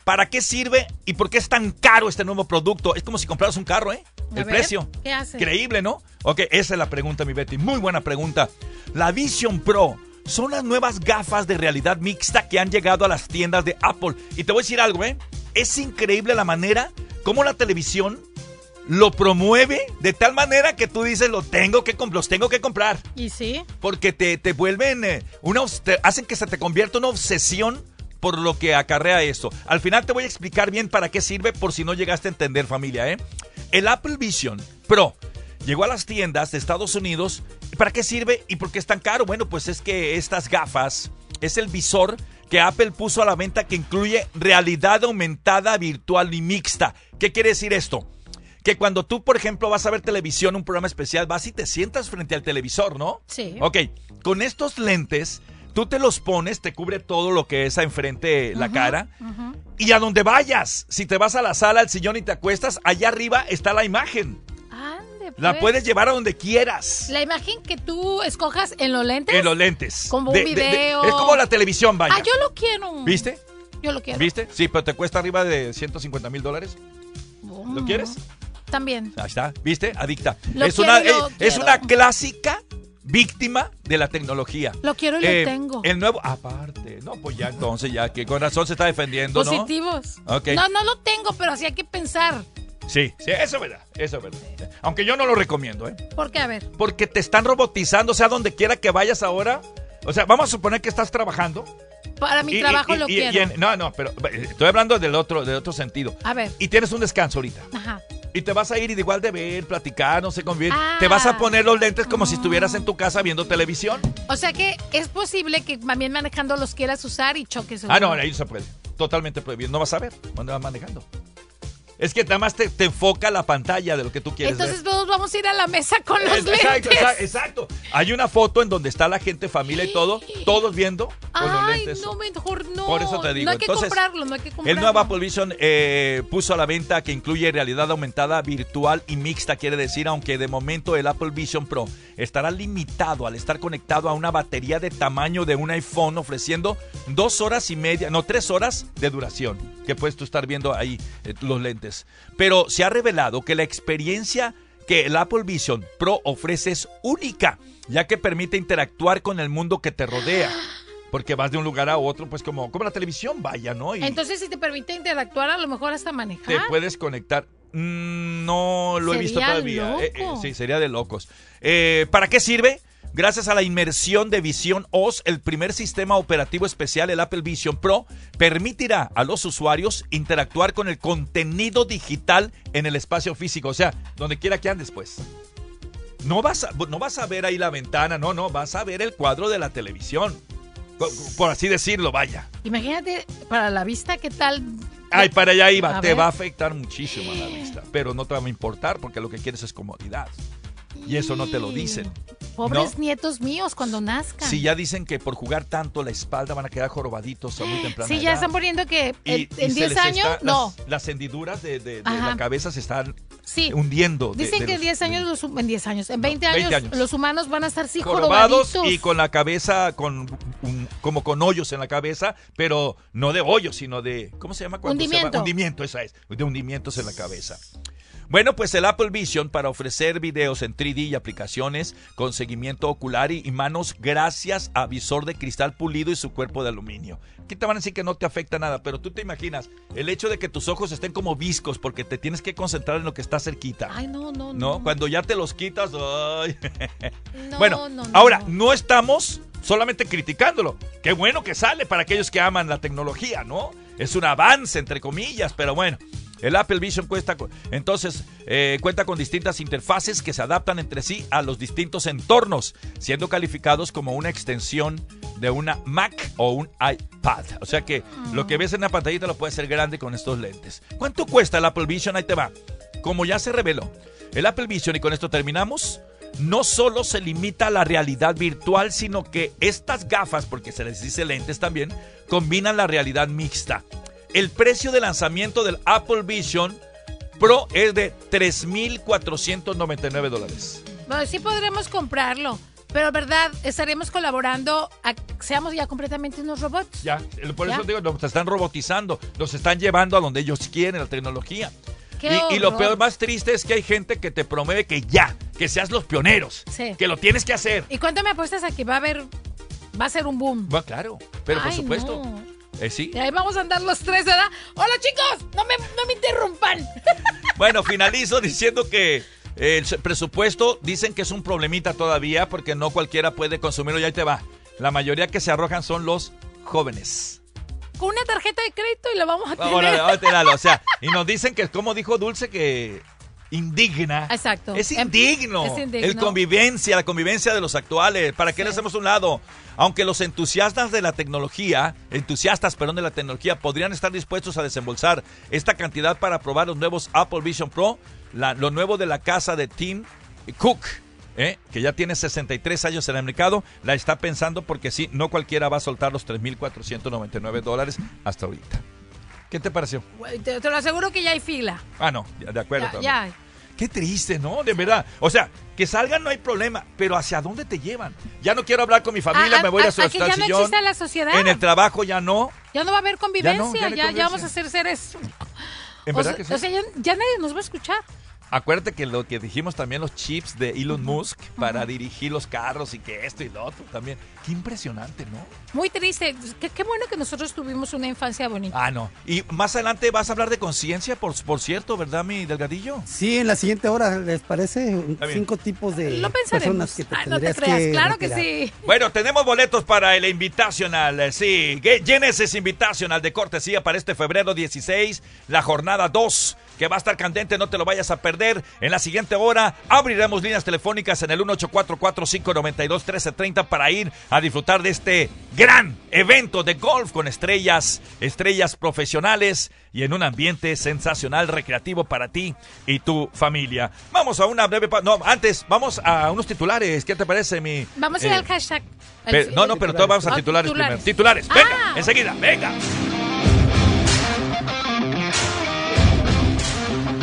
¿Para qué sirve y por qué es tan caro este nuevo producto? Es como si compraras un carro, ¿eh? A El ver, precio. ¿qué hace? Increíble, ¿no? Ok, esa es la pregunta, mi Betty. Muy buena pregunta. La Vision Pro son las nuevas gafas de realidad mixta que han llegado a las tiendas de Apple. Y te voy a decir algo, ¿eh? Es increíble la manera como la televisión lo promueve de tal manera que tú dices, lo tengo que los tengo que comprar. ¿Y sí? Porque te, te vuelven eh, una te hacen que se te convierta una obsesión por lo que acarrea esto. Al final te voy a explicar bien para qué sirve por si no llegaste a entender familia, ¿eh? El Apple Vision Pro llegó a las tiendas de Estados Unidos. ¿Para qué sirve y por qué es tan caro? Bueno, pues es que estas gafas es el visor que Apple puso a la venta que incluye realidad aumentada, virtual y mixta. ¿Qué quiere decir esto? Que cuando tú, por ejemplo, vas a ver televisión, un programa especial, vas y te sientas frente al televisor, ¿no? Sí. Ok, con estos lentes, tú te los pones, te cubre todo lo que es a enfrente la cara. Y a donde vayas, si te vas a la sala, al sillón y te acuestas, allá arriba está la imagen. Ande, La pues. puedes llevar a donde quieras. La imagen que tú escojas en los lentes. En los lentes. Como un De- de- de- video. es como la televisión, vaya. Ah, yo lo quiero. ¿Viste? Yo lo quiero. ¿Viste? Sí, pero te cuesta arriba de 150 mil dólares. ¿Lo quieres? También. Ahí está, ¿viste? Adicta. Lo es, quiero una, lo eh, es una clásica víctima de la tecnología. Lo quiero y lo Eh, tengo. El nuevo, aparte, no, pues ya entonces, ya que con razón se está defendiendo, ¿no? Positivos. Ok. No, no lo tengo, pero así hay que pensar. Sí, sí, eso es verdad, eso es verdad. Aunque yo no lo recomiendo, ¿eh? ¿Por qué? A ver. Porque te están robotizando, o sea, donde quiera que vayas ahora. O sea, vamos a suponer que estás trabajando. Para mi y- trabajo y- lo y- quiero. en- no, no, pero eh, estoy hablando del otro, del otro sentido. A ver. Y tienes un descanso ahorita. Ajá. Y te vas a ir y de igual de ver, platicar, no sé con bien. Ah. Te vas a poner los lentes como si estuvieras en tu casa viendo televisión. O sea que es posible que también manejando los quieras usar y choques. Ah, no, ahí no se puede. Totalmente prohibido. No vas a ver cuando vas manejando. Es que nada más te, te enfoca la pantalla de lo que tú quieres Entonces ver. todos vamos a ir a la mesa con los Exacto, lentes. exacto, exacto. Hay una foto en donde está la gente, familia y todo, todos viendo con los Ay, lentes. no, mejor no. Por eso te digo. No hay que Entonces, comprarlo, no hay que comprarlo. El nuevo Apple Vision eh, puso a la venta que incluye realidad aumentada, virtual y mixta, quiere decir, aunque de momento el Apple Vision Pro estará limitado al estar conectado a una batería de tamaño de un iPhone, ofreciendo dos horas y media, no, tres horas de duración, que puedes tú estar viendo ahí eh, los lentes. Pero se ha revelado que la experiencia que el Apple Vision Pro ofrece es única, ya que permite interactuar con el mundo que te rodea. Porque vas de un lugar a otro, pues como, como la televisión, vaya, ¿no? Y Entonces, si te permite interactuar, a lo mejor hasta manejar. te puedes conectar. Mm, no lo he visto todavía. Eh, eh, sí, sería de locos. Eh, ¿Para qué sirve? Gracias a la inmersión de Visión OS, el primer sistema operativo especial, el Apple Vision Pro, permitirá a los usuarios interactuar con el contenido digital en el espacio físico, o sea, donde quiera que andes, pues. No vas, a, no vas a ver ahí la ventana, no, no, vas a ver el cuadro de la televisión. Por así decirlo, vaya. Imagínate, para la vista, ¿qué tal? Ay, para allá iba. A te ver. va a afectar muchísimo a la vista. Pero no te va a importar porque lo que quieres es comodidad. Y eso no te lo dicen. Pobres ¿no? nietos míos cuando nazcan. Si ya dicen que por jugar tanto la espalda van a quedar jorobaditos a muy temprana Sí, ya edad. están poniendo que Y- en- y en se 10 les años, está- no. Las, las hendiduras de, de- de Ajá. la cabeza se están Sí. hundiendo. Dicen de que en los- 10 años, los, en 10 años, en 20 años, 20 años. los humanos van a estar sí jorobados jorobaditos. y con la cabeza con un- como con hoyos en la cabeza, pero no de hoyos, sino de ¿cómo se llama cuando se Hundimiento. llama? hundimiento, esa es, de hundimientos en la cabeza. Bueno, pues el Apple Vision para ofrecer videos en 3D y aplicaciones con seguimiento ocular y, manos gracias a visor de cristal pulido y su cuerpo de aluminio. Aquí te van a decir que no te afecta nada, pero tú te imaginas el hecho de que tus ojos estén como viscos porque te tienes que concentrar en lo que está cerquita. Ay, no, no, no. ¿No? Cuando ya te los quitas. ay. No, bueno, no, no, ahora, no. no estamos solamente criticándolo. Qué bueno que sale para aquellos que aman la tecnología, ¿no? Es un avance, entre comillas, pero bueno. El Apple Vision cuesta, entonces eh, cuenta con distintas interfaces que se adaptan entre sí a los distintos entornos, siendo calificados como una extensión de una Mac o un iPad. O sea que lo que ves en la pantallita lo puedes hacer grande con estos lentes. ¿Cuánto cuesta el Apple Vision? Ahí te va. Como ya se reveló, el Apple Vision, y con esto terminamos, no solo se limita a la realidad virtual, sino que estas gafas, porque se les dice lentes también, combinan la realidad mixta. El precio de lanzamiento del Apple Vision Pro es de 3.499 dólares. Bueno, sí podremos comprarlo, pero verdad, estaremos colaborando a que seamos ya completamente unos robots. Ya, por eso Ya. digo, nos están robotizando, nos están llevando a donde ellos quieren la tecnología. Y, y lo peor, más triste es que hay gente que te promueve que ya, que seas los pioneros, Sí. que lo tienes que hacer. ¿Y cuánto me apuestas a que va a haber, va a ser un boom? Bueno, claro, pero por supuesto. no. Eh, sí. Y ahí vamos a andar los tres, ¿verdad? Hola chicos, no me, no me interrumpan. Bueno, finalizo diciendo que el s- presupuesto dicen que es un problemita todavía porque no cualquiera puede consumirlo y ahí te va. La mayoría que se arrojan son los jóvenes. Con una tarjeta de crédito y la vamos a tener. Ahora, ahorita dalo, o sea, y nos dicen que, como dijo Dulce, que indigna. Exacto. Es Em- indigno. es indigno. El convivencia, la convivencia de los actuales. ¿Para qué le hacemos un lado? Aunque los entusiastas de la tecnología, entusiastas, perdón, de la tecnología, podrían estar dispuestos a desembolsar esta cantidad para probar los nuevos Apple Vision Pro, la- lo nuevo de la casa de Tim Cook. ¿eh? que ya tiene 63 años en el mercado, la está pensando porque sí, no cualquiera va a soltar los 3.499 dólares hasta ahorita. ¿Qué te pareció? Te, te lo aseguro que ya hay fila. Ah, no, de acuerdo. Ya, también. ya hay. Qué triste, ¿no? De verdad. O sea, que salgan no hay problema, pero ¿hacia dónde te llevan? Ya no quiero hablar con mi familia, Ah, me voy a, ah, su ah, que ya no existe la sociedad. En el trabajo ya no. Ya no va a haber convivencia, Ya no, ya ya, no hay ya, convivencia. vamos a ser seres. ¿En o verdad sea, que sí? o sea, ya, ya nadie nos va a escuchar. Acuérdate que lo que dijimos también los chips de Elon Musk para dirigir los carros y que esto y lo otro también. Qué impresionante, ¿no? Muy triste. Qué, qué bueno que nosotros tuvimos una infancia bonita. Ah, no. Y más adelante vas a hablar de conciencia, por, por cierto, ¿verdad, mi delgadillo? Sí, en la siguiente hora, ¿les parece? Cinco tipos de Lo personas que te Ah, no te creas, que claro que sí. Bueno, tenemos boletos para el Invitational, eh, sí, Ge- Genesis Invitational de cortesía para este febrero 16, la jornada 2, que va a estar candente, no te lo vayas a perder. En la siguiente hora abriremos líneas telefónicas en el 1844-592-1330 para ir a disfrutar de este gran evento de golf con estrellas, estrellas profesionales y en un ambiente sensacional, recreativo para ti y tu familia. Vamos a una breve... pa- No, antes, vamos a unos titulares. ¿Qué te parece, mi... Vamos a ir eh, al hashtag. No, no, pero todos vamos a Ah, titulares, primero. Titulares, venga, Ah. enseguida, venga.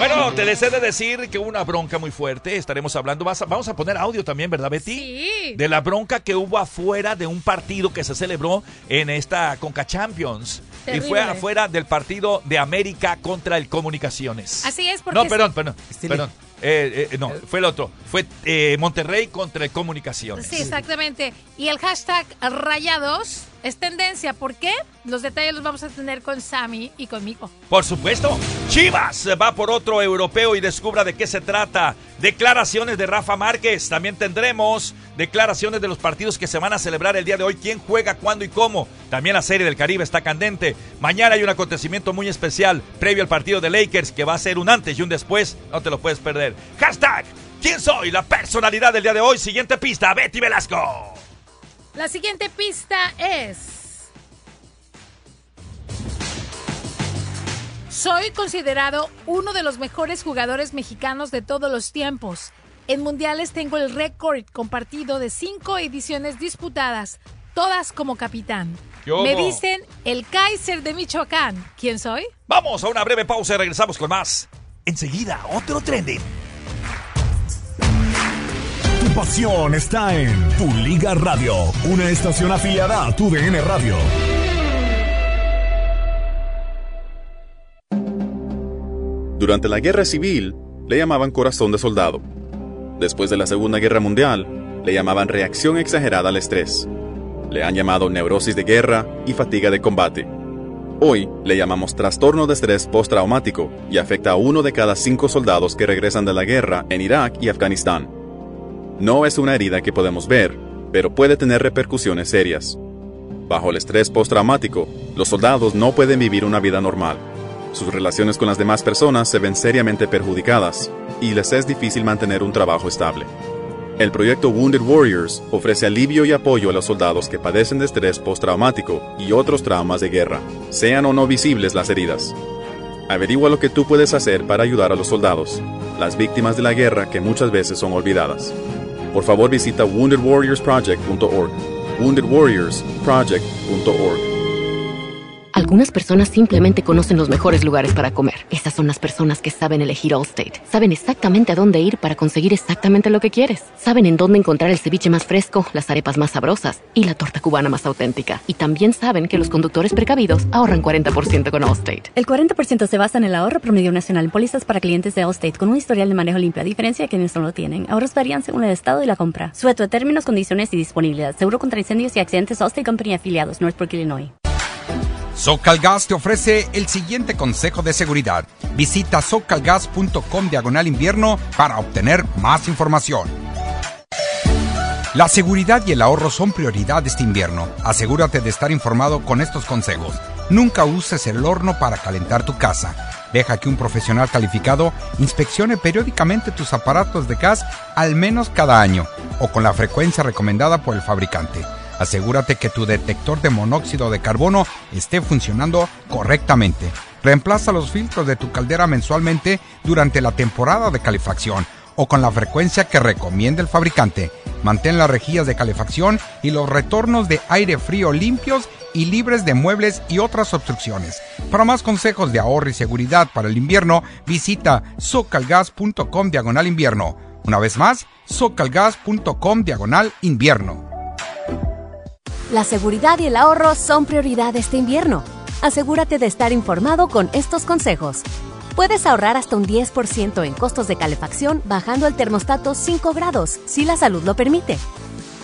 Bueno, te les he de decir que hubo una bronca muy fuerte. Estaremos hablando. vas a- vamos a poner audio también, ¿verdad, Betty? Sí. De la bronca que hubo afuera de un partido que se celebró en esta Conca Champions. Y fue afuera del partido de América contra el Comunicaciones. Así es, porque. No, perdón, perdón. Estile. perdón. Eh, eh, no, fue el otro. Fue eh, Monterrey contra el Comunicaciones. Sí, exactamente. Y el hashtag rayados es tendencia. ¿Por qué? Los detalles los vamos a tener con Sammy y conmigo. Por supuesto, Chivas va por otro europeo y descubra de qué se trata. Declaraciones de Rafa Márquez. También tendremos declaraciones de los partidos que se van a celebrar el día de hoy. ¿Quién juega, cuándo y cómo? También la Serie del Caribe está candente. Mañana hay un acontecimiento muy especial previo al partido de Lakers que va a ser un antes y un después. No te lo puedes perder. Hashtag. ¿Quién soy? La personalidad del día de hoy. Siguiente pista, Betty Velasco. La siguiente pista es. Soy considerado uno de los mejores jugadores mexicanos de todos los tiempos. En mundiales tengo el récord compartido de cinco ediciones disputadas, todas como capitán. Me dicen el Kaiser de Michoacán. ¿Quién soy? Vamos a una breve pausa y regresamos con más. Enseguida, otro trending. Pasión está en Tu Liga Radio, una estación afiliada a Tu DN Radio. Durante la Guerra Civil, le llamaban corazón de soldado. Después de la Segunda Guerra Mundial, le llamaban reacción exagerada al estrés. Le han llamado neurosis de guerra y fatiga de combate. Hoy le llamamos trastorno de estrés postraumático y afecta a uno de cada cinco soldados que regresan de la guerra en Irak y Afganistán. No es una herida que podemos ver, pero puede tener repercusiones serias. Bajo el estrés postraumático, los soldados no pueden vivir una vida normal. Sus relaciones con las demás personas se ven seriamente perjudicadas y les es difícil mantener un trabajo estable. El proyecto Wounded Warriors ofrece alivio y apoyo a los soldados que padecen de estrés postraumático y otros traumas de guerra, sean o no visibles las heridas. Averigua lo que tú puedes hacer para ayudar a los soldados, las víctimas de la guerra que muchas veces son olvidadas. Por favor visita woundedwarriorsproject.org. woundedwarriorsproject.org. Algunas personas simplemente conocen los mejores lugares para comer. Esas son las personas que saben elegir Allstate. Saben exactamente a dónde ir para conseguir exactamente lo que quieres. Saben en dónde encontrar el ceviche más fresco, las arepas más sabrosas y la torta cubana más auténtica. Y también saben que los conductores precavidos ahorran 40% con Allstate. El 40% se basa en el ahorro promedio nacional en pólizas para clientes de Allstate con un historial de manejo limpio, a diferencia de quienes no lo tienen. Ahorros varían según el estado y la compra. Sueto a términos, condiciones y disponibilidad. Seguro contra incendios y accidentes Allstate Company afiliados, Northbrook, Illinois. Socalgas te ofrece el siguiente consejo de seguridad. Visita socalgas.com diagonal invierno para obtener más información. La seguridad y el ahorro son prioridad este invierno. Asegúrate de estar informado con estos consejos. Nunca uses el horno para calentar tu casa. Deja que un profesional calificado inspeccione periódicamente tus aparatos de gas al menos cada año o con la frecuencia recomendada por el fabricante. Asegúrate que tu detector de monóxido de carbono esté funcionando correctamente. Reemplaza los filtros de tu caldera mensualmente durante la temporada de calefacción o con la frecuencia que recomienda el fabricante. Mantén las rejillas de calefacción y los retornos de aire frío limpios y libres de muebles y otras obstrucciones. Para más consejos de ahorro y seguridad para el invierno, visita socalgas.com diagonal invierno. Una vez más, socalgas.com diagonal invierno. La seguridad y el ahorro son prioridad este invierno. Asegúrate de estar informado con estos consejos. Puedes ahorrar hasta un 10% en costos de calefacción bajando el termostato 5 grados, si la salud lo permite.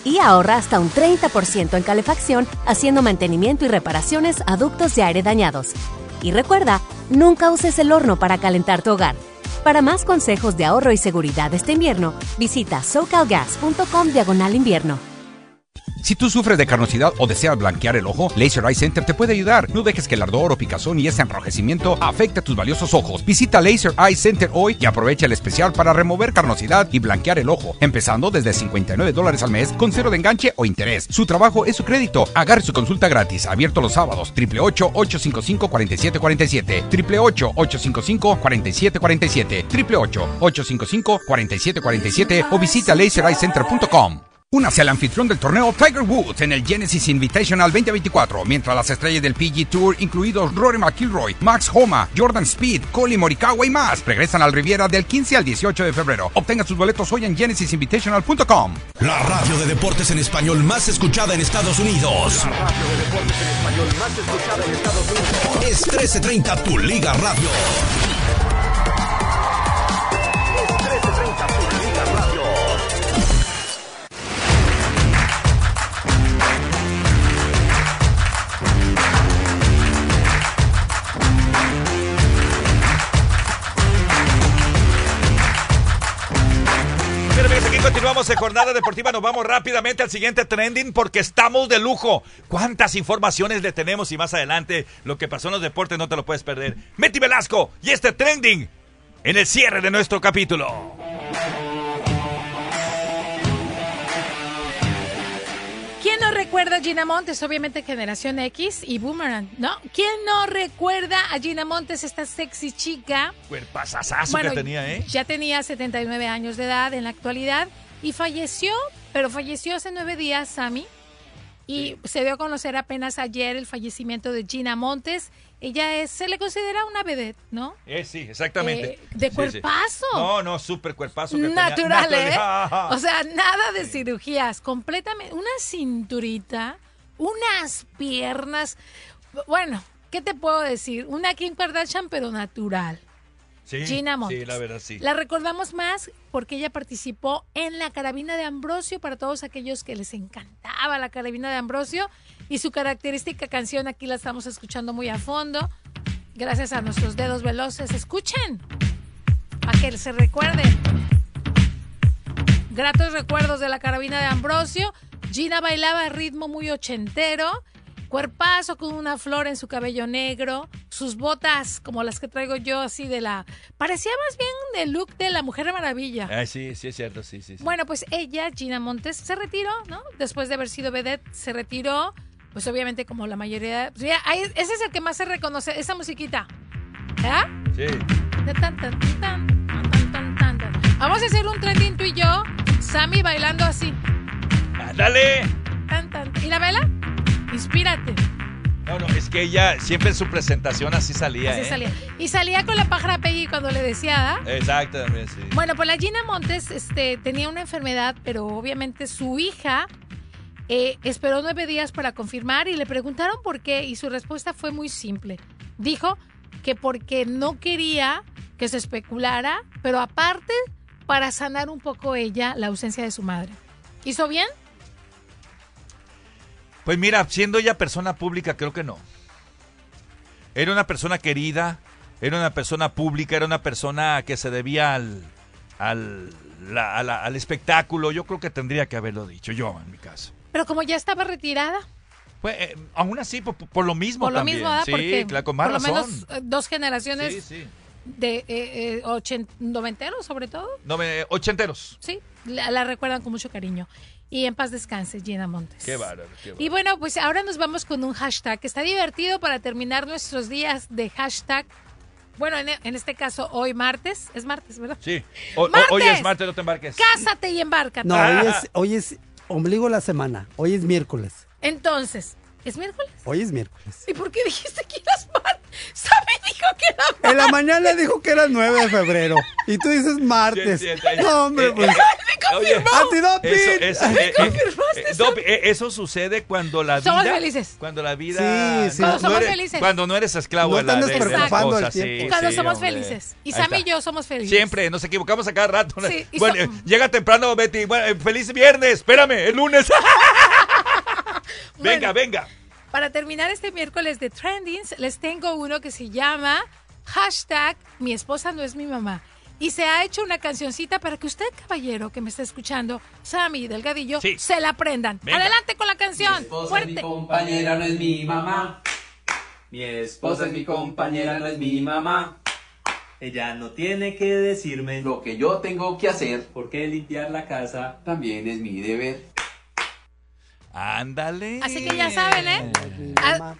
Y ahorra hasta un 30% en calefacción haciendo mantenimiento y reparaciones a ductos de aire dañados. Y recuerda, nunca uses el horno para calentar tu hogar. Para más consejos de ahorro y seguridad este invierno, visita socalgas.com diagonal invierno. Si tú sufres de carnosidad o deseas blanquear el ojo, Laser Eye Center te puede ayudar. No dejes que el ardor o picazón y ese enrojecimiento afecte tus valiosos ojos. Visita Laser Eye Center hoy y aprovecha el especial para remover carnosidad y blanquear el ojo, empezando desde 59 dólares al mes con cero de enganche o interés. Su trabajo es su crédito. Agarre su consulta gratis, abierto los sábados. 888-855-4747. 888-855-4747. 888-855-4747 o visita lasereyecenter.com. Únase al anfitrión del torneo Tiger Woods en el Genesis Invitational 2024, mientras las estrellas del PG Tour, incluidos Rory McIlroy, Max Homa, Jordan Speed, Colin Morikawa y más, regresan al Riviera del 15 al 18 de febrero. Obtenga sus boletos hoy en genesisinvitational.com. La radio de deportes en español más escuchada en Estados Unidos. La radio de deportes en español más escuchada en Estados Unidos. Es 1330 Tu Liga Radio. Continuamos en Jornada Deportiva. Nos vamos rápidamente al siguiente trending porque estamos de lujo. ¿Cuántas informaciones le tenemos? Y más adelante, lo que pasó en los deportes no te lo puedes perder. Meti Velasco y este trending en el cierre de nuestro capítulo. ¿Quién no recuerda a Gina Montes? Obviamente Generación X y Boomerang, ¿no? ¿Quién no recuerda a Gina Montes, esta sexy chica? Cuerpazazazo Bueno, que tenía, ¿eh? Ya tenía 79 años de edad en la actualidad y falleció, pero falleció hace nueve días, Sammy. Y se dio a conocer apenas ayer el fallecimiento de Gina Montes. Ella es, se le considera una vedette, ¿no? Eh, sí, exactamente. Eh, de Sí, sí. cuerpazo. No, no, súper cuerpazo. que tenía. Natural, ¿eh? Natural. O sea, nada de cirugías, completamente. Una cinturita, unas piernas. Bueno, ¿qué te puedo decir? Una Kim Kardashian, pero natural. Sí, Gina Montes. sí, la verdad, sí. La recordamos más porque ella participó en la carabina de Ambrosio para todos aquellos que les encantaba la carabina de Ambrosio y su característica canción aquí la estamos escuchando muy a fondo. Gracias a nuestros dedos veloces. Escuchen para que se recuerden. Gratos recuerdos de la carabina de Ambrosio. Gina bailaba a ritmo muy ochentero. Cuerpazo con una flor en su cabello negro. Sus botas como las que traigo yo, así de la. Parecía más bien el look de la Mujer Maravilla. Ay, sí, sí, es cierto, sí, sí. sí. Bueno, pues ella, Gina Montes, se retiró, ¿no? Después de haber sido vedette, se retiró. Pues obviamente, como la mayoría. pues, ya, ahí- ese es el que más se reconoce, esa musiquita. ¿Ah? Sí. Tan, tan, tan. Vamos a hacer un trending tú y yo. Sammy bailando así. Tan. ¿Y la vela? Inspírate. No, no, es que ella siempre en su presentación así salía, Así ¿eh? salía. Y salía con la pájara Peggy cuando le decía, ¿ah? Exactamente, sí. Bueno, pues la Gina Montes este, tenía una enfermedad, pero obviamente su hija eh, esperó nueve días para confirmar y le preguntaron por qué y su respuesta fue muy simple. Dijo que porque no quería que se especulara, pero aparte para sanar un poco ella la ausencia de su madre. ¿Hizo bien? Pues mira, siendo ella persona pública, creo que no. Era una persona querida, era una persona pública, era una persona que se debía al, al, la- a la- al espectáculo. Yo creo que tendría que haberlo dicho, yo en mi caso. Pero como ya estaba retirada, Pues, eh, aún así, por, por lo mismo por lo también. mismo, ¿verdad? Sí, Porque claro, con más por lo razón. menos eh, dos generaciones Sí, sí. de eh, eh, ochen- noventeros, sobre todo. No, me- ochenteros. Sí, la, la recuerdan con mucho cariño. Y en paz descanse, Gina Montes. Qué bárbaro, qué bárbaro. Y bueno, pues ahora nos vamos con un hashtag que está divertido para terminar nuestros días de hashtag. Bueno, en, en este caso, hoy martes. Es martes, ¿verdad? Sí. O- o- ¡Martes! Hoy es martes, no te embarques. Cásate y embárcate. No, hoy es, hoy es ombligo de la semana. Hoy es miércoles. Entonces, ¿es miércoles? Hoy es miércoles. ¿Y por qué dijiste que eras martes? Sammy dijo que era martes. En la mañana dijo que era el 9 de febrero. Y tú dices martes. Sí, sí, sí. No, hombre, Eh, pues. eh, Oye, ¡Antidoping! Eso, eso, eh, eh, confirmaste, eh, dopi- eh, eso sucede cuando la vida. Somos felices. Cuando la vida. Sí, sí. Cuando no somos eres- felices. Cuando no eres esclavo No de la de- de las preocupando el cosas, tiempo. sí, Cuando sí, somos hombre. felices. Y Sammy y yo somos felices. Siempre, nos equivocamos a cada rato. Bueno, so- eh, llega temprano, Betty. Bueno, eh, feliz viernes, espérame, el lunes. venga, Bueno. venga. Para terminar este miércoles de Trendings, les tengo uno que se llama hashtag mi esposa no es mi mamá. Y se ha hecho una cancioncita para que usted, caballero, que me está escuchando, Sammy Delgadillo, Sí. se la aprendan. Venga. Adelante con la canción. Mi esposa es Fuerte. mi compañera, no es mi mamá. Mi esposa es mi compañera, no es mi mamá. Ella no tiene que decirme lo que yo tengo que hacer, porque limpiar la casa también es mi deber. Ándale. Así que ya saben, ¿eh? A-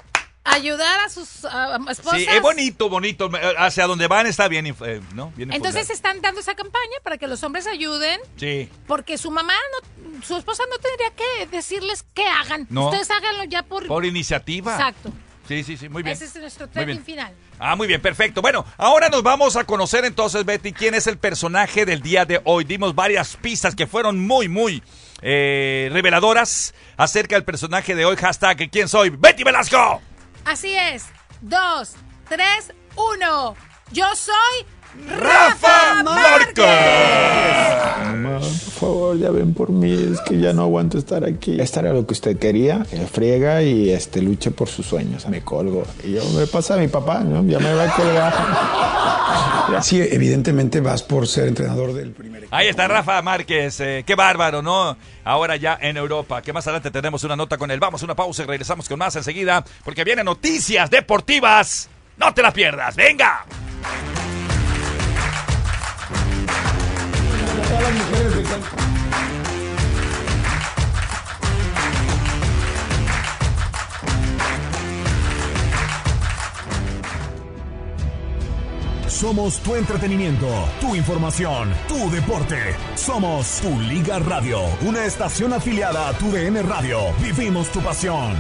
ayudar a sus ah, esposas. Sí, es bonito, bonito. eh, Hacia donde van está bien, eh, ¿no? Bien Entonces enfocado. están dando esa campaña para que los hombres ayuden, Sí. porque su mamá, no, su esposa no tendría que decirles qué hagan. No. Ustedes háganlo ya por... Por iniciativa. Exacto. Sí, sí, sí, muy bien. Ese es nuestro trending final. Ah, muy bien, perfecto. Bueno, ahora nos vamos a conocer entonces, Betty, quién es el personaje del día de hoy. Dimos varias pistas que fueron muy, muy eh, reveladoras acerca del personaje de hoy. Hashtag, ¿quién soy? Betty Velasco. Así es. Dos, tres, uno. Yo soy Rafa Márquez. Mamá, por favor, ya ven por mí, es que ya no aguanto estar aquí. Esto era lo que usted quería, que friega y este, luche por sus sueños. Me colgo. Y yo, me pasa a mi papá, ¿no? Ya me va a colgar. Sí, evidentemente vas por ser entrenador del primer Ahí está Rafa Márquez, eh, qué bárbaro, ¿no? Ahora ya en Europa, que más adelante tenemos una nota con él. Vamos a una pausa y regresamos con más enseguida, porque vienen noticias deportivas. No te las pierdas, venga. Somos tu entretenimiento, tu información, tu deporte. Somos tu Liga Radio, una estación afiliada a tu DN Radio. Vivimos tu pasión.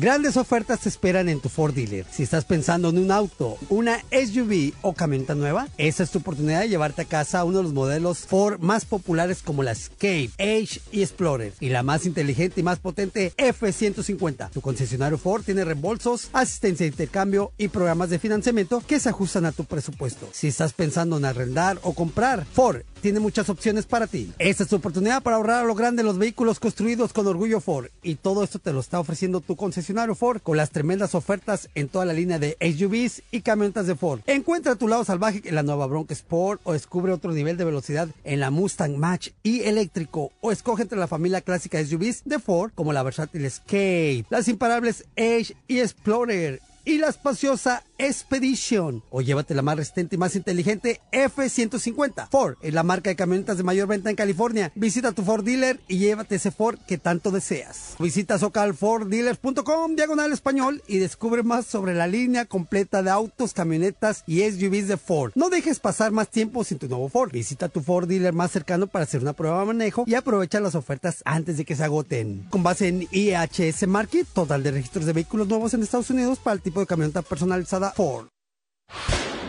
Grandes ofertas te esperan en tu Ford dealer. Si estás pensando en un auto, una SUV o camioneta nueva, esa es tu oportunidad de llevarte a casa uno de los modelos Ford más populares como la Escape, Edge y Explorer y la más inteligente y más potente F150. Tu concesionario Ford tiene reembolsos, asistencia de intercambio y programas de financiamiento que se ajustan a tu presupuesto. Si estás pensando en arrendar o comprar, Ford tiene muchas opciones para ti. Esta es tu oportunidad para ahorrar a lo grande los vehículos construidos con orgullo Ford. Y todo esto te lo está ofreciendo tu concesionario Ford con las tremendas ofertas en toda la línea de SUVs y camionetas de Ford. Encuentra tu lado salvaje en la nueva Bronco Sport o descubre otro nivel de velocidad en la Mustang Match y eléctrico o escoge entre la familia clásica SUVs de Ford como la versátil Escape, las imparables Edge y Explorer y la espaciosa Expedition. O llévate la más resistente y más inteligente F-150. Ford es la marca de camionetas de mayor venta en California. Visita tu Ford dealer y llévate ese Ford que tanto deseas. Visita socalforddealers.com diagonal español y descubre más sobre la línea completa de autos, camionetas y SUVs de Ford. No dejes pasar más tiempo sin tu nuevo Ford. Visita tu Ford dealer más cercano para hacer una prueba de manejo y aprovecha las ofertas antes de que se agoten. Con base en IHS Market, total de registros de vehículos nuevos en Estados Unidos para el tipo de camioneta personalizada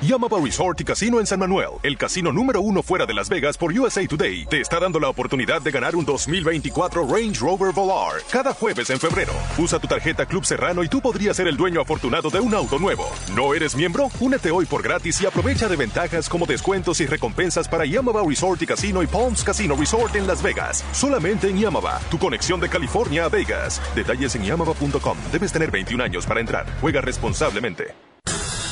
Yamaba Resort y Casino en San Manuel, el casino número uno fuera de Las Vegas por USA Today, te está dando la oportunidad de ganar un 2024 Range Rover Volar cada jueves en febrero. Usa tu tarjeta Club Serrano y tú podrías ser el dueño afortunado de un auto nuevo. ¿No eres miembro? Únete hoy por gratis y aprovecha de ventajas como descuentos y recompensas para Yamaba Resort y Casino y Palms Casino Resort en Las Vegas. Solamente en Yamaba, tu conexión de California a Vegas. Detalles en yamaba.com. Debes tener 21 años para entrar. Juega responsablemente.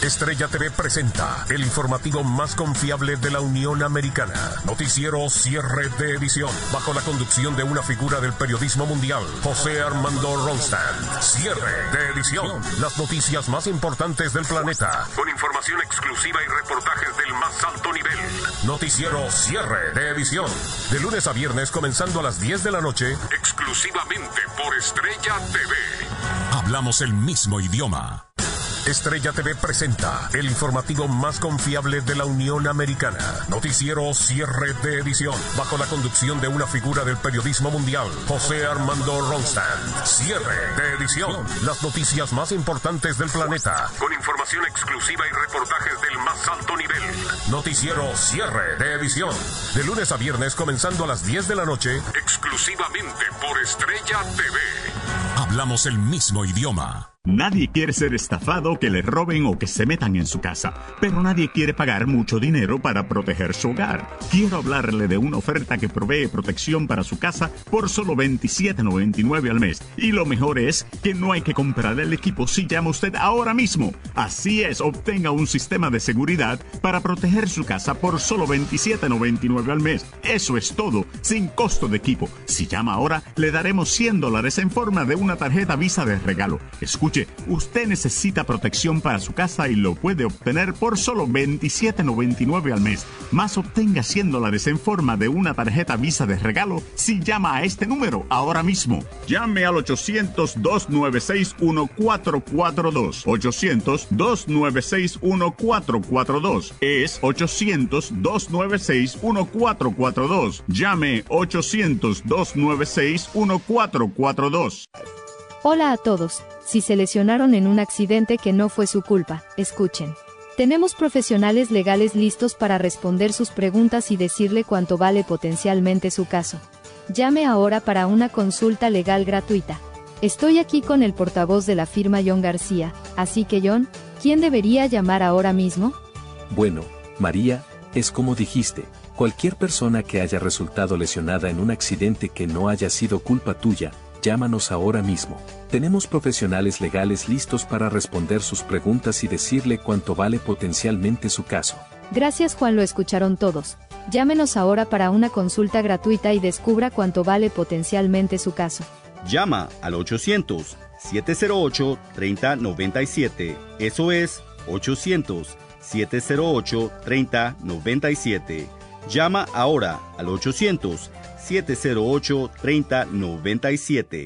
Estrella TV presenta el informativo más confiable de la Unión Americana. Noticiero cierre de edición. Bajo la conducción de una figura del periodismo mundial, José Armando Ronstand. Cierre de edición. Las noticias más importantes del planeta. Con información exclusiva y reportajes del más alto nivel. Noticiero cierre de edición. De lunes a viernes comenzando a las 10 de la noche. Exclusivamente por Estrella TV. Hablamos el mismo idioma. Estrella TV presenta el informativo más confiable de la Unión Americana. Noticiero cierre de edición. Bajo la conducción de una figura del periodismo mundial, José Armando Ronstand. Cierre de edición. Las noticias más importantes del planeta. Con información exclusiva y reportajes del más alto nivel. Noticiero cierre de edición. De lunes a viernes comenzando a las 10 de la noche. Exclusivamente por Estrella TV. Hablamos el mismo idioma. Nadie quiere ser estafado, que le roben o que se metan en su casa, pero nadie quiere pagar mucho dinero para proteger su hogar. Quiero hablarle de una oferta que provee protección para su casa por solo $27.99 al mes. Y lo mejor es que no hay que comprar el equipo si llama usted ahora mismo. Así es, obtenga un sistema de seguridad para proteger su casa por solo $27.99 al mes. Eso es todo, sin costo de equipo. Si llama ahora, le daremos 100 dólares en forma de una tarjeta Visa de regalo. Escuche usted necesita protección para su casa y lo puede obtener por solo $27.99 al mes. Más obtenga 100 dólares en forma de una tarjeta Visa de regalo si llama a este número ahora mismo. Llame al 800-296-1442. 800-296-1442. Es 800-296-1442. Llame 800-296-1442. Hola a todos. Si se lesionaron en un accidente que no fue su culpa, escuchen. Tenemos profesionales legales listos para responder sus preguntas y decirle cuánto vale potencialmente su caso. Llame ahora para una consulta legal gratuita. Estoy aquí con el portavoz de la firma John García, así que John, ¿quién debería llamar ahora mismo? Bueno, María, es como dijiste, cualquier persona que haya resultado lesionada en un accidente que no haya sido culpa tuya, llámanos ahora mismo. Tenemos profesionales legales listos para responder sus preguntas y decirle cuánto vale potencialmente su caso. Gracias Juan, lo escucharon todos. Llámenos ahora para una consulta gratuita y descubra cuánto vale potencialmente su caso. Llama al 800-708-3097. Eso es 800-708-3097. Llama ahora al 800-708-3097.